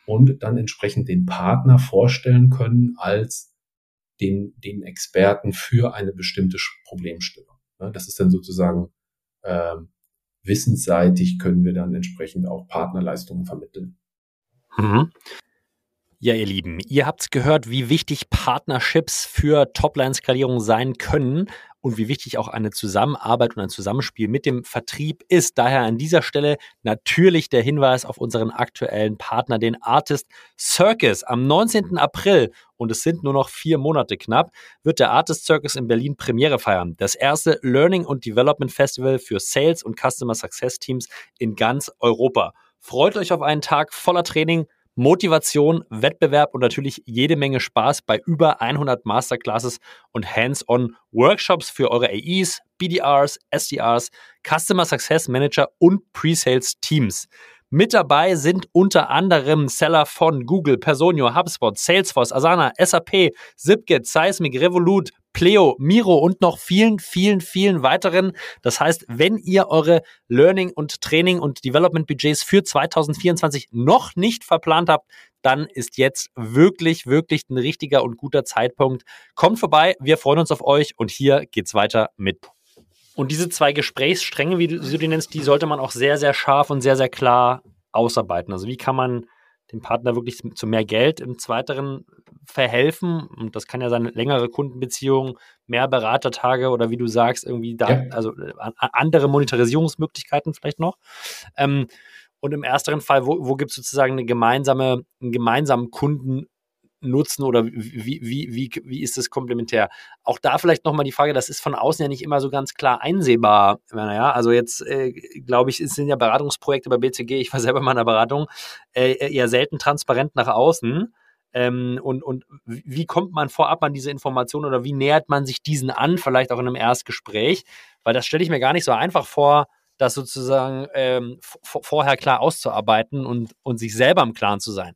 und dann entsprechend den Partner vorstellen können als den, den Experten für eine bestimmte Problemstellung. Das ist dann sozusagen ähm, wissensseitig können wir dann entsprechend auch Partnerleistungen vermitteln. Mhm. Ja, ihr Lieben, ihr habt gehört, wie wichtig Partnerships für Topline-Skalierung sein können und wie wichtig auch eine Zusammenarbeit und ein Zusammenspiel mit dem Vertrieb ist. Daher an dieser Stelle natürlich der Hinweis auf unseren aktuellen Partner, den Artist Circus. Am 19. April, und es sind nur noch vier Monate knapp, wird der Artist Circus in Berlin Premiere feiern. Das erste Learning und Development Festival für Sales und Customer Success Teams in ganz Europa. Freut euch auf einen Tag voller Training, Motivation, Wettbewerb und natürlich jede Menge Spaß bei über 100 Masterclasses und Hands-on Workshops für eure AEs, BDRs, SDRs, Customer Success Manager und Pre-Sales Teams. Mit dabei sind unter anderem Seller von Google, Personio, HubSpot, Salesforce, Asana, SAP, Zipgit, Seismic, Revolut, Pleo, Miro und noch vielen, vielen, vielen weiteren. Das heißt, wenn ihr eure Learning und Training und Development Budgets für 2024 noch nicht verplant habt, dann ist jetzt wirklich, wirklich ein richtiger und guter Zeitpunkt. Kommt vorbei, wir freuen uns auf euch und hier geht's weiter mit und diese zwei Gesprächsstränge, wie du, wie du die nennst, die sollte man auch sehr, sehr scharf und sehr, sehr klar ausarbeiten. Also wie kann man dem Partner wirklich zu mehr Geld im Zweiteren verhelfen? Und das kann ja sein, längere Kundenbeziehungen, mehr Beratertage oder wie du sagst, irgendwie da, ja. also äh, andere Monetarisierungsmöglichkeiten vielleicht noch. Ähm, und im ersteren Fall, wo, wo gibt es sozusagen eine gemeinsame, einen gemeinsamen Kunden nutzen oder wie, wie, wie, wie ist das komplementär? Auch da vielleicht nochmal die Frage, das ist von außen ja nicht immer so ganz klar einsehbar. Naja, also jetzt äh, glaube ich, es sind ja Beratungsprojekte bei BCG, ich war selber mal in der Beratung, äh, eher selten transparent nach außen. Ähm, und, und wie kommt man vorab an diese Informationen oder wie nähert man sich diesen an, vielleicht auch in einem Erstgespräch? Weil das stelle ich mir gar nicht so einfach vor, das sozusagen ähm, vorher klar auszuarbeiten und, und sich selber im Klaren zu sein.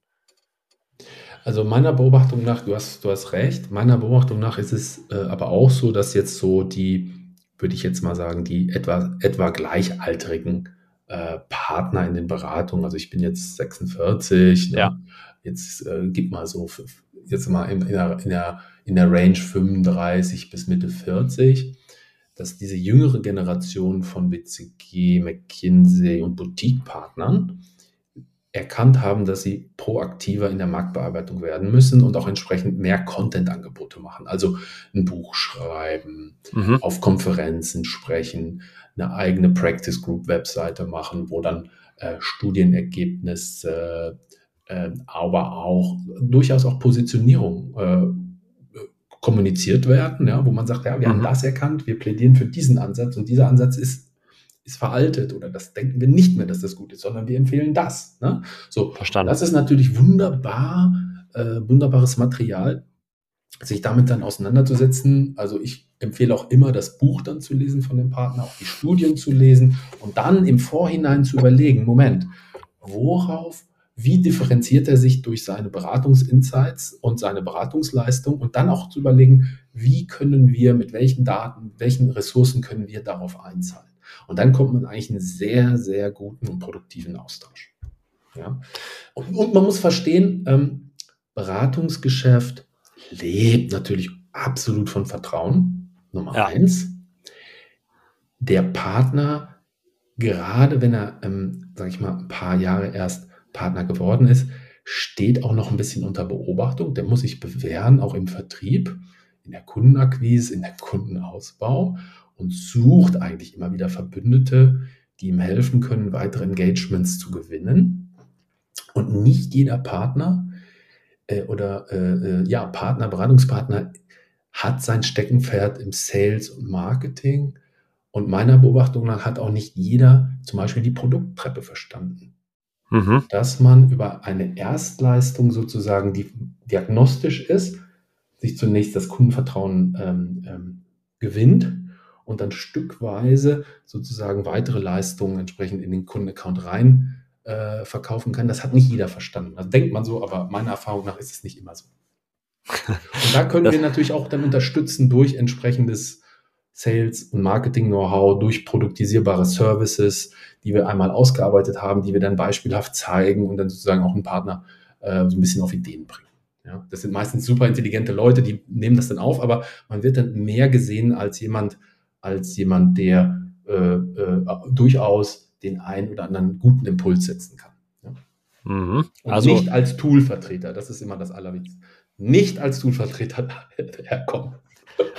Also meiner Beobachtung nach, du hast, du hast recht, meiner Beobachtung nach ist es äh, aber auch so, dass jetzt so die, würde ich jetzt mal sagen, die etwa, etwa gleichaltrigen äh, Partner in den Beratungen, also ich bin jetzt 46, ne? ja. jetzt äh, gib mal so, jetzt mal in, in, der, in, der, in der Range 35 bis Mitte 40, dass diese jüngere Generation von BCG, McKinsey und Boutique-Partnern, erkannt haben, dass sie proaktiver in der Marktbearbeitung werden müssen und auch entsprechend mehr Content-Angebote machen. Also ein Buch schreiben, mhm. auf Konferenzen sprechen, eine eigene Practice Group Webseite machen, wo dann äh, Studienergebnisse, äh, aber auch durchaus auch Positionierung äh, kommuniziert werden, ja, wo man sagt, ja, wir mhm. haben das erkannt, wir plädieren für diesen Ansatz und dieser Ansatz ist ist veraltet oder das denken wir nicht mehr, dass das gut ist, sondern wir empfehlen das. Ne? So, Verstanden. Das ist natürlich wunderbar, äh, wunderbares Material, sich damit dann auseinanderzusetzen. Also ich empfehle auch immer, das Buch dann zu lesen von dem Partner, auch die Studien zu lesen und dann im Vorhinein zu überlegen, Moment, worauf, wie differenziert er sich durch seine Beratungsinsights und seine Beratungsleistung und dann auch zu überlegen, wie können wir, mit welchen Daten, welchen Ressourcen können wir darauf einzahlen. Und dann kommt man eigentlich einen sehr, sehr guten und produktiven Austausch. Ja? Und, und man muss verstehen, ähm, Beratungsgeschäft lebt natürlich absolut von Vertrauen. Nummer ja. eins. Der Partner, gerade wenn er, ähm, sage ich mal, ein paar Jahre erst Partner geworden ist, steht auch noch ein bisschen unter Beobachtung. Der muss sich bewähren, auch im Vertrieb, in der Kundenakquise, in der Kundenausbau und sucht eigentlich immer wieder Verbündete, die ihm helfen können, weitere Engagements zu gewinnen. Und nicht jeder Partner äh, oder äh, äh, ja, Partner, Beratungspartner hat sein Steckenpferd im Sales und Marketing. Und meiner Beobachtung nach hat auch nicht jeder zum Beispiel die Produkttreppe verstanden. Mhm. Dass man über eine Erstleistung sozusagen, die diagnostisch ist, sich zunächst das Kundenvertrauen ähm, ähm, gewinnt und dann stückweise sozusagen weitere Leistungen entsprechend in den Kundenaccount rein äh, verkaufen kann. Das hat nicht jeder verstanden. Das denkt man so, aber meiner Erfahrung nach ist es nicht immer so. Und da können wir natürlich auch dann unterstützen durch entsprechendes Sales- und Marketing-Know-how, durch produktisierbare Services, die wir einmal ausgearbeitet haben, die wir dann beispielhaft zeigen und dann sozusagen auch einen Partner äh, so ein bisschen auf Ideen bringen. Ja, das sind meistens super intelligente Leute, die nehmen das dann auf, aber man wird dann mehr gesehen als jemand, als jemand, der äh, äh, durchaus den einen oder anderen guten Impuls setzen kann. Ja? Mhm. Also nicht als Toolvertreter, das ist immer das Allerwichtigste. Nicht als Toolvertreter herkommen.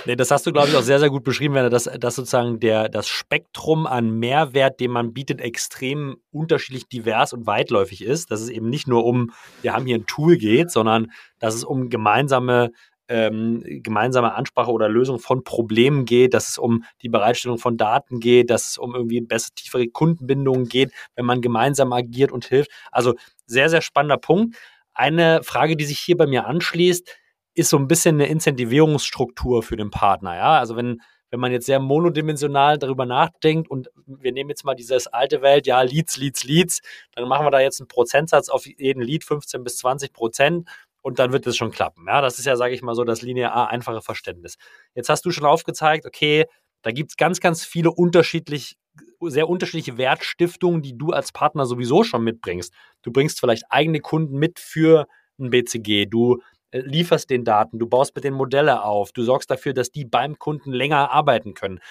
Nee, das hast du, glaube ich, auch sehr, sehr gut beschrieben, wenn das, das sozusagen der, das Spektrum an Mehrwert, den man bietet, extrem unterschiedlich divers und weitläufig ist. Dass es eben nicht nur um, wir haben hier ein Tool geht, sondern dass es um gemeinsame ähm, gemeinsame Ansprache oder Lösung von Problemen geht, dass es um die Bereitstellung von Daten geht, dass es um irgendwie bessere, tiefere Kundenbindungen geht, wenn man gemeinsam agiert und hilft. Also sehr, sehr spannender Punkt. Eine Frage, die sich hier bei mir anschließt, ist so ein bisschen eine Incentivierungsstruktur für den Partner. Ja, also wenn, wenn man jetzt sehr monodimensional darüber nachdenkt und wir nehmen jetzt mal dieses alte Welt, ja, Leads, Leads, Leads, dann machen wir da jetzt einen Prozentsatz auf jeden Lead 15 bis 20 Prozent und dann wird es schon klappen. Ja, das ist ja, sage ich mal so, das linear einfache Verständnis. Jetzt hast du schon aufgezeigt, okay, da gibt es ganz, ganz viele unterschiedlich, sehr unterschiedliche Wertstiftungen, die du als Partner sowieso schon mitbringst. Du bringst vielleicht eigene Kunden mit für ein BCG, du äh, lieferst den Daten, du baust mit den Modelle auf, du sorgst dafür, dass die beim Kunden länger arbeiten können.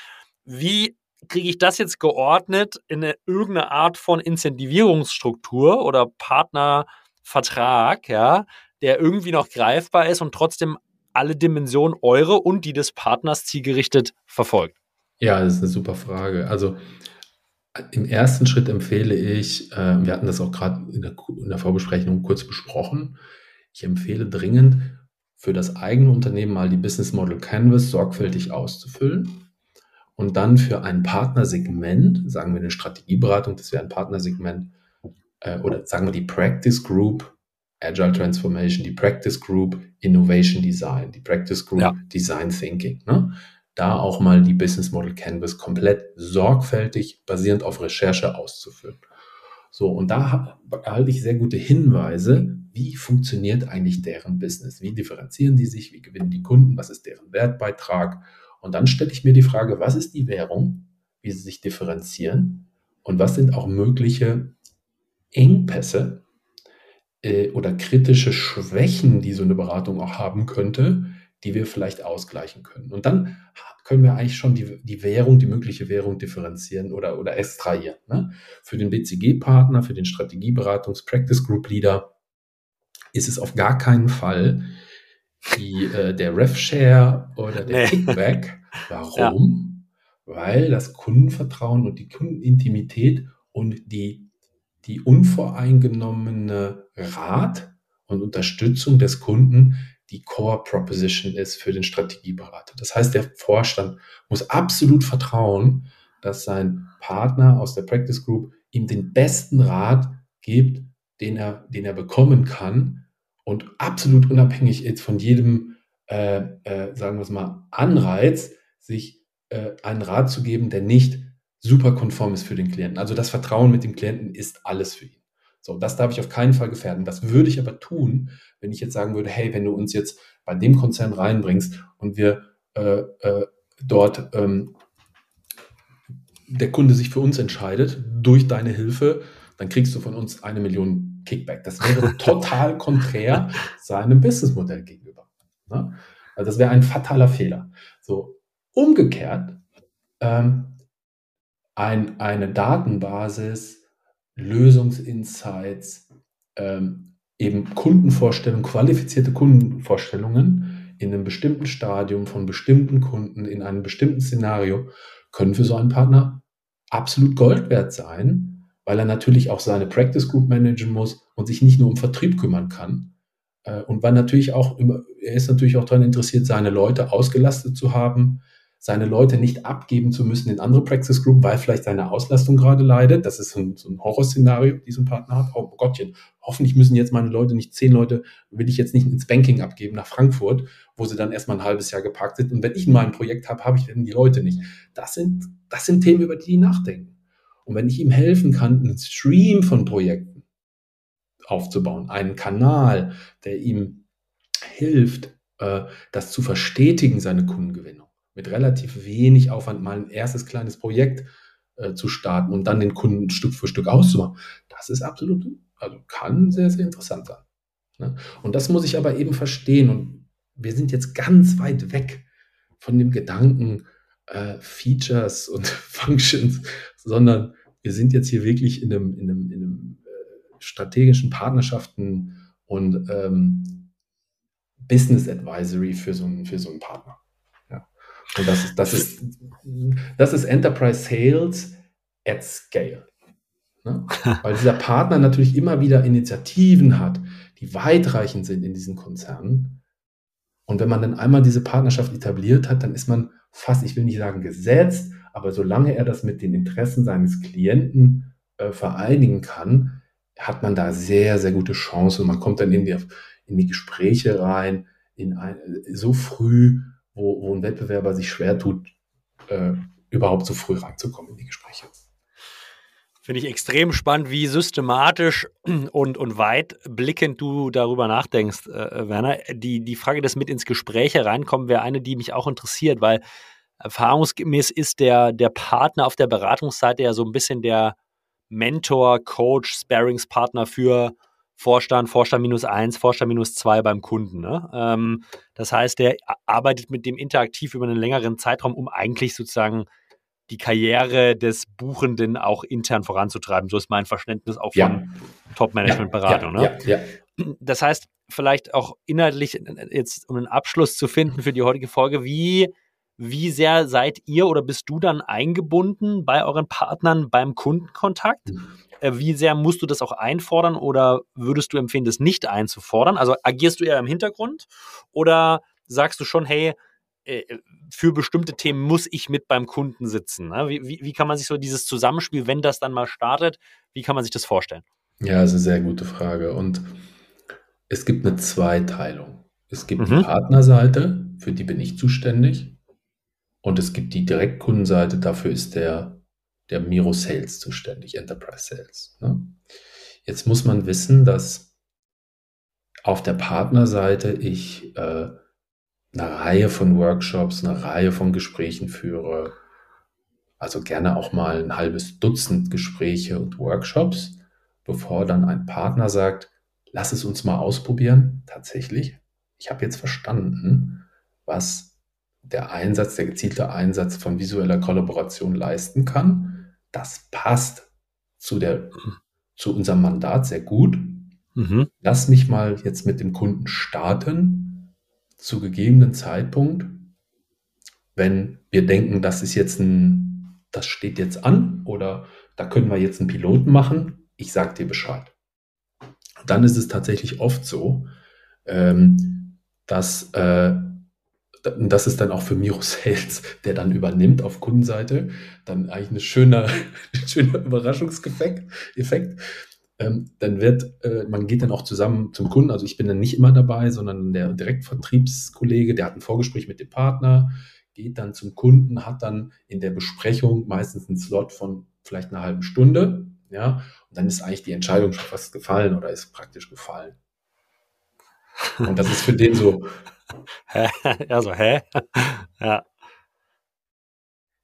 Wie kriege ich das jetzt geordnet in eine, irgendeine Art von Incentivierungsstruktur oder Partnervertrag, ja, der irgendwie noch greifbar ist und trotzdem alle Dimensionen eure und die des Partners zielgerichtet verfolgt? Ja, das ist eine super Frage. Also im ersten Schritt empfehle ich, äh, wir hatten das auch gerade in, in der, Vorbesprechung kurz besprochen, ich empfehle dringend, für das eigene Unternehmen mal die Business Model Canvas sorgfältig auszufüllen und dann für ein Partnersegment, sagen wir eine Strategieberatung, das wäre ein Partnersegment, äh, oder sagen wir die Practice Group Agile Transformation, die Practice Group Innovation Design, die Practice Group ja. Design Thinking. Ne? Da auch mal die Business Model Canvas komplett sorgfältig basierend auf Recherche auszufüllen. So, und da erhalte ich sehr gute Hinweise, wie funktioniert eigentlich deren Business? Wie differenzieren die sich? Wie gewinnen die Kunden? Was ist deren Wertbeitrag? Und dann stelle ich mir die Frage, was ist die Währung? Wie sie sich differenzieren? Und was sind auch mögliche Engpässe äh, oder kritische Schwächen, die so eine Beratung auch haben könnte, die wir vielleicht ausgleichen können? Und dann können wir eigentlich schon die, die Währung, die mögliche Währung differenzieren oder, oder extrahieren. Ne? Für den BCG-Partner, für den Strategieberatungs-Practice Group Leader ist es auf gar keinen Fall die, äh, der RevShare oder der nee. Kickback. Warum? Ja. Weil das Kundenvertrauen und die Kundenintimität und die, die unvoreingenommene Rat und Unterstützung des Kunden die Core Proposition ist für den Strategieberater. Das heißt, der Vorstand muss absolut vertrauen, dass sein Partner aus der Practice Group ihm den besten Rat gibt, den er, den er bekommen kann und absolut unabhängig jetzt von jedem, äh, äh, sagen wir es mal, Anreiz, sich äh, einen Rat zu geben, der nicht super konform ist für den Klienten. Also das Vertrauen mit dem Klienten ist alles für ihn. So, das darf ich auf keinen Fall gefährden. Das würde ich aber tun, wenn ich jetzt sagen würde, hey, wenn du uns jetzt bei dem Konzern reinbringst und wir äh, äh, dort ähm, der Kunde sich für uns entscheidet durch deine Hilfe, dann kriegst du von uns eine Million Kickback. Das wäre total konträr seinem Businessmodell gegenüber. Ne? Also das wäre ein fataler Fehler. So umgekehrt ähm, ein, eine Datenbasis Lösungsinsights, ähm, eben Kundenvorstellungen, qualifizierte Kundenvorstellungen in einem bestimmten Stadium von bestimmten Kunden in einem bestimmten Szenario können für so einen Partner absolut Gold wert sein, weil er natürlich auch seine Practice Group managen muss und sich nicht nur um Vertrieb kümmern kann. Äh, und weil natürlich auch, er ist natürlich auch daran interessiert, seine Leute ausgelastet zu haben, seine Leute nicht abgeben zu müssen in andere Praxis Group, weil vielleicht seine Auslastung gerade leidet. Das ist so ein, so ein Horrorszenario, diesen Partner hat. Oh Gottchen, hoffentlich müssen jetzt meine Leute nicht zehn Leute, will ich jetzt nicht ins Banking abgeben nach Frankfurt, wo sie dann erstmal ein halbes Jahr geparkt sind. Und wenn ich mal ein Projekt habe, habe ich dann die Leute nicht. Das sind, das sind Themen, über die die nachdenken. Und wenn ich ihm helfen kann, einen Stream von Projekten aufzubauen, einen Kanal, der ihm hilft, äh, das zu verstetigen, seine Kundengewinnung mit relativ wenig Aufwand mal ein erstes kleines Projekt äh, zu starten und dann den Kunden Stück für Stück auszumachen. Das ist absolut, also kann sehr, sehr interessant sein. Ne? Und das muss ich aber eben verstehen. Und wir sind jetzt ganz weit weg von dem Gedanken, äh, Features und Functions, sondern wir sind jetzt hier wirklich in einem, in einem, in einem äh, strategischen Partnerschaften und ähm, Business Advisory für so einen, für so einen Partner. Und das ist, das ist, das ist Enterprise Sales at Scale. Ne? Weil dieser Partner natürlich immer wieder Initiativen hat, die weitreichend sind in diesen Konzernen. Und wenn man dann einmal diese Partnerschaft etabliert hat, dann ist man fast, ich will nicht sagen gesetzt, aber solange er das mit den Interessen seines Klienten äh, vereinigen kann, hat man da sehr, sehr gute Chancen. Man kommt dann in die, in die Gespräche rein, in ein, so früh, wo, wo ein Wettbewerber sich schwer tut, äh, überhaupt so früh reinzukommen in die Gespräche. Finde ich extrem spannend, wie systematisch und, und weitblickend du darüber nachdenkst, äh, Werner. Die, die Frage des mit ins Gespräch hereinkommen wäre eine, die mich auch interessiert, weil erfahrungsgemäß ist der, der Partner auf der Beratungsseite ja so ein bisschen der Mentor, Coach, Sparingspartner für Vorstand, Vorstand minus eins, Vorstand minus zwei beim Kunden. Ne? Ähm, das heißt, der arbeitet mit dem interaktiv über einen längeren Zeitraum, um eigentlich sozusagen die Karriere des Buchenden auch intern voranzutreiben. So ist mein Verständnis auch ja. von Top-Management-Beratung. Ja, ja, ne? Das heißt, vielleicht auch inhaltlich jetzt, um einen Abschluss zu finden für die heutige Folge, wie wie sehr seid ihr oder bist du dann eingebunden bei euren Partnern beim Kundenkontakt? Mhm. Äh, wie sehr musst du das auch einfordern oder würdest du empfehlen, das nicht einzufordern? Also agierst du eher im Hintergrund oder sagst du schon, hey, äh, für bestimmte Themen muss ich mit beim Kunden sitzen? Ne? Wie, wie, wie kann man sich so dieses Zusammenspiel, wenn das dann mal startet, wie kann man sich das vorstellen? Ja, das ist eine sehr gute Frage. Und es gibt eine Zweiteilung. Es gibt mhm. die Partnerseite, für die bin ich zuständig. Und es gibt die Direktkundenseite, dafür ist der, der Miro Sales zuständig, Enterprise Sales. Ne? Jetzt muss man wissen, dass auf der Partnerseite ich äh, eine Reihe von Workshops, eine Reihe von Gesprächen führe, also gerne auch mal ein halbes Dutzend Gespräche und Workshops, bevor dann ein Partner sagt, lass es uns mal ausprobieren. Tatsächlich, ich habe jetzt verstanden, was der Einsatz, der gezielte Einsatz von visueller Kollaboration leisten kann. Das passt zu, der, zu unserem Mandat sehr gut. Mhm. Lass mich mal jetzt mit dem Kunden starten, zu gegebenen Zeitpunkt, wenn wir denken, das ist jetzt ein, das steht jetzt an oder da können wir jetzt einen Piloten machen, ich sage dir Bescheid. Dann ist es tatsächlich oft so, ähm, dass äh, das ist dann auch für Miro Sales, der dann übernimmt auf Kundenseite, dann eigentlich ein schöner, schöner Überraschungseffekt. Effekt. Ähm, dann wird, äh, man geht dann auch zusammen zum Kunden, also ich bin dann nicht immer dabei, sondern der Direktvertriebskollege, der hat ein Vorgespräch mit dem Partner, geht dann zum Kunden, hat dann in der Besprechung meistens einen Slot von vielleicht einer halben Stunde, ja, und dann ist eigentlich die Entscheidung schon fast gefallen oder ist praktisch gefallen. Und das ist für den so, hä? Ja, so, hä? ja.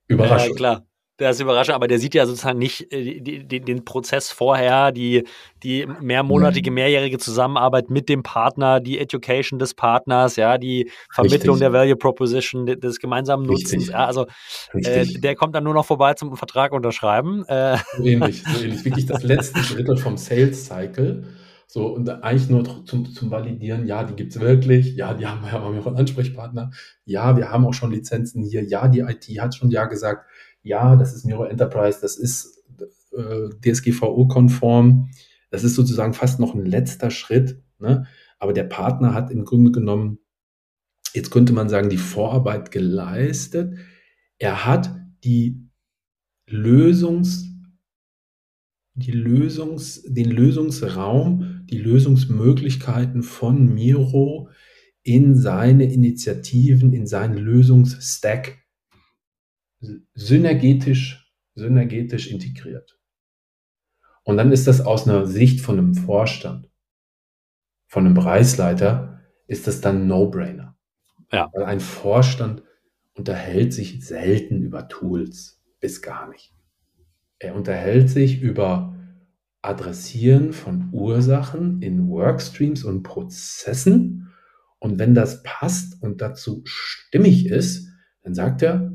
Überraschung. Ja, klar. Der ist überraschend, aber der sieht ja sozusagen nicht äh, die, die, den Prozess vorher, die, die mehrmonatige, mehrjährige Zusammenarbeit mit dem Partner, die Education des Partners, ja, die Vermittlung Richtig. der Value Proposition, des gemeinsamen Nutzens. Ja, also äh, der kommt dann nur noch vorbei zum Vertrag unterschreiben. Äh. So ähnlich, so ähnlich. Wirklich das letzte Drittel vom Sales Cycle so, und eigentlich nur zum, zum Validieren, ja, die gibt es wirklich, ja, die haben, haben wir auch einen Ansprechpartner, ja, wir haben auch schon Lizenzen hier, ja, die IT hat schon ja gesagt, ja, das ist Miro Enterprise, das ist äh, DSGVO-konform, das ist sozusagen fast noch ein letzter Schritt, ne? aber der Partner hat im Grunde genommen, jetzt könnte man sagen, die Vorarbeit geleistet, er hat die Lösungs- die Lösungs, den Lösungsraum, die Lösungsmöglichkeiten von Miro in seine Initiativen, in seinen Lösungsstack synergetisch, synergetisch integriert. Und dann ist das aus einer Sicht von einem Vorstand, von einem Bereichsleiter, ist das dann No-Brainer. Ja. Weil ein Vorstand unterhält sich selten über Tools, bis gar nicht. Er unterhält sich über Adressieren von Ursachen in Workstreams und Prozessen. Und wenn das passt und dazu stimmig ist, dann sagt er,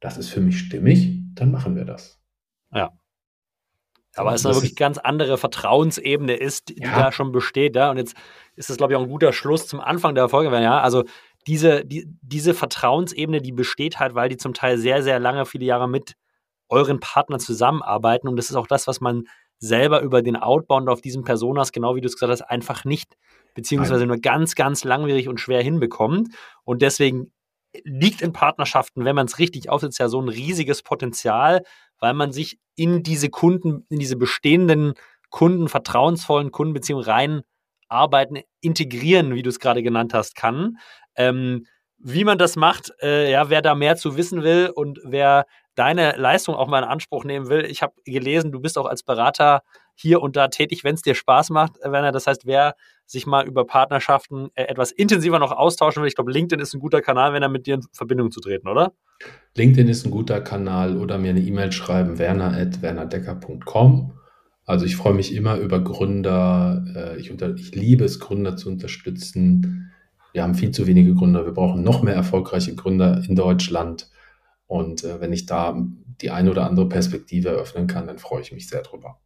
das ist für mich stimmig, dann machen wir das. Ja. Aber es eine wirklich ganz andere Vertrauensebene ist, die ja. da schon besteht. Ja? Und jetzt ist das, glaube ich, auch ein guter Schluss zum Anfang der Folge. Ja? Also diese, die, diese Vertrauensebene, die besteht halt, weil die zum Teil sehr, sehr lange, viele Jahre mit euren Partnern zusammenarbeiten. Und das ist auch das, was man selber über den Outbound auf diesen Personas, genau wie du es gesagt hast, einfach nicht, beziehungsweise nur ganz, ganz langwierig und schwer hinbekommt. Und deswegen liegt in Partnerschaften, wenn man es richtig aufsetzt, ja so ein riesiges Potenzial, weil man sich in diese Kunden, in diese bestehenden Kunden, vertrauensvollen Kundenbeziehungen rein arbeiten, integrieren, wie du es gerade genannt hast, kann. Ähm, wie man das macht, äh, ja, wer da mehr zu wissen will und wer deine Leistung auch mal in Anspruch nehmen will. Ich habe gelesen, du bist auch als Berater hier und da tätig, wenn es dir Spaß macht, äh, Werner. Das heißt, wer sich mal über Partnerschaften äh, etwas intensiver noch austauschen will, ich glaube, LinkedIn ist ein guter Kanal, wenn er mit dir in Verbindung zu treten, oder? LinkedIn ist ein guter Kanal oder mir eine E-Mail schreiben, werner.wernerdecker.com. Also ich freue mich immer über Gründer. Äh, ich, unter, ich liebe es, Gründer zu unterstützen. Wir haben viel zu wenige Gründer. Wir brauchen noch mehr erfolgreiche Gründer in Deutschland. Und äh, wenn ich da die eine oder andere Perspektive eröffnen kann, dann freue ich mich sehr drüber.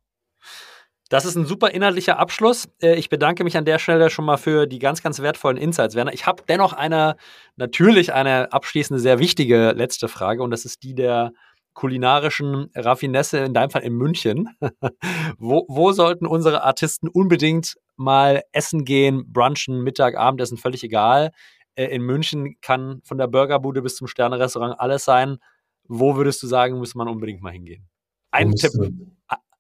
Das ist ein super inhaltlicher Abschluss. Äh, ich bedanke mich an der Stelle schon mal für die ganz, ganz wertvollen Insights, Werner. Ich habe dennoch eine, natürlich eine abschließende, sehr wichtige letzte Frage und das ist die der kulinarischen Raffinesse, in deinem Fall in München. wo, wo sollten unsere Artisten unbedingt mal essen gehen, brunchen, Mittag, Abendessen, völlig egal. Äh, in München kann von der Burgerbude bis zum Sternerestaurant alles sein. Wo würdest du sagen, muss man unbedingt mal hingehen? Ein Tipp,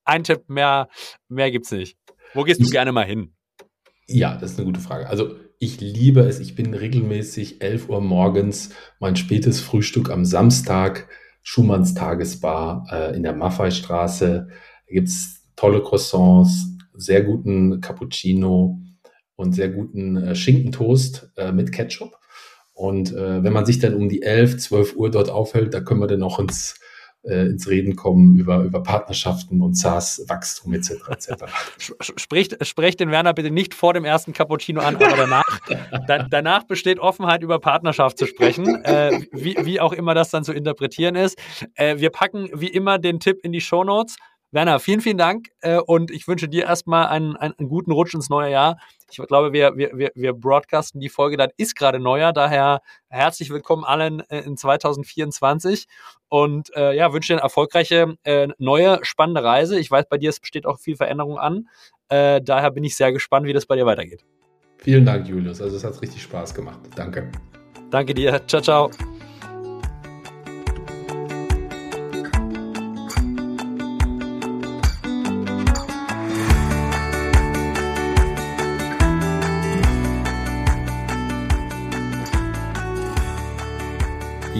ein Tipp, mehr, mehr gibt's nicht. Wo gehst du gerne mal hin? Ja, das ist eine gute Frage. Also ich liebe es. Ich bin regelmäßig 11 Uhr morgens mein spätes Frühstück am Samstag, Schumanns Tagesbar äh, in der Maffei-Straße. Da gibt es tolle Croissants, sehr guten Cappuccino und sehr guten äh, Schinkentoast äh, mit Ketchup. Und äh, wenn man sich dann um die 11, 12 Uhr dort aufhält, da können wir dann auch ins, äh, ins Reden kommen über, über Partnerschaften und SaaS-Wachstum etc. etc. Spricht, sprecht den Werner bitte nicht vor dem ersten Cappuccino an, aber danach, da, danach besteht Offenheit, über Partnerschaft zu sprechen, äh, wie, wie auch immer das dann zu interpretieren ist. Äh, wir packen wie immer den Tipp in die Show Notes. Werner, vielen, vielen Dank äh, und ich wünsche dir erstmal einen, einen, einen, guten Rutsch ins neue Jahr. Ich glaube, wir, wir, wir, broadcasten die Folge, dann ist gerade Neujahr, daher herzlich willkommen allen äh, in 2024 und äh, ja, wünsche dir eine erfolgreiche, äh, neue, spannende Reise. Ich weiß, bei dir besteht auch viel Veränderung an, äh, daher bin ich sehr gespannt, wie das bei dir weitergeht. Vielen Dank, Julius. Also es hat richtig Spaß gemacht. Danke. Danke dir. Ciao, ciao.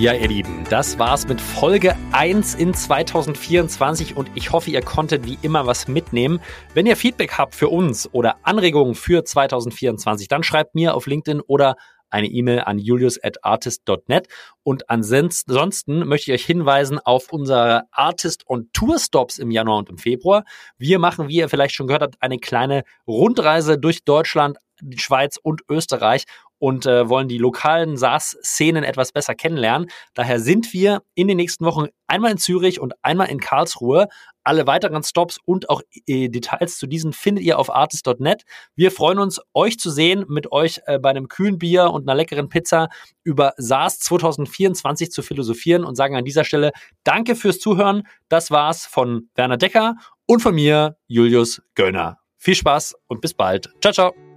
Ja, ihr Lieben, das war's mit Folge 1 in 2024 und ich hoffe, ihr konntet wie immer was mitnehmen. Wenn ihr Feedback habt für uns oder Anregungen für 2024, dann schreibt mir auf LinkedIn oder eine E-Mail an julius@artist.net und ansonsten möchte ich euch hinweisen auf unsere Artist und Tour Stops im Januar und im Februar. Wir machen, wie ihr vielleicht schon gehört habt, eine kleine Rundreise durch Deutschland, die Schweiz und Österreich und äh, wollen die lokalen SaaS-Szenen etwas besser kennenlernen. Daher sind wir in den nächsten Wochen einmal in Zürich und einmal in Karlsruhe. Alle weiteren Stops und auch äh, Details zu diesen findet ihr auf artist.net. Wir freuen uns, euch zu sehen, mit euch äh, bei einem kühlen Bier und einer leckeren Pizza über SaaS 2024 zu philosophieren und sagen an dieser Stelle Danke fürs Zuhören. Das war's von Werner Decker und von mir, Julius Göllner. Viel Spaß und bis bald. Ciao, ciao.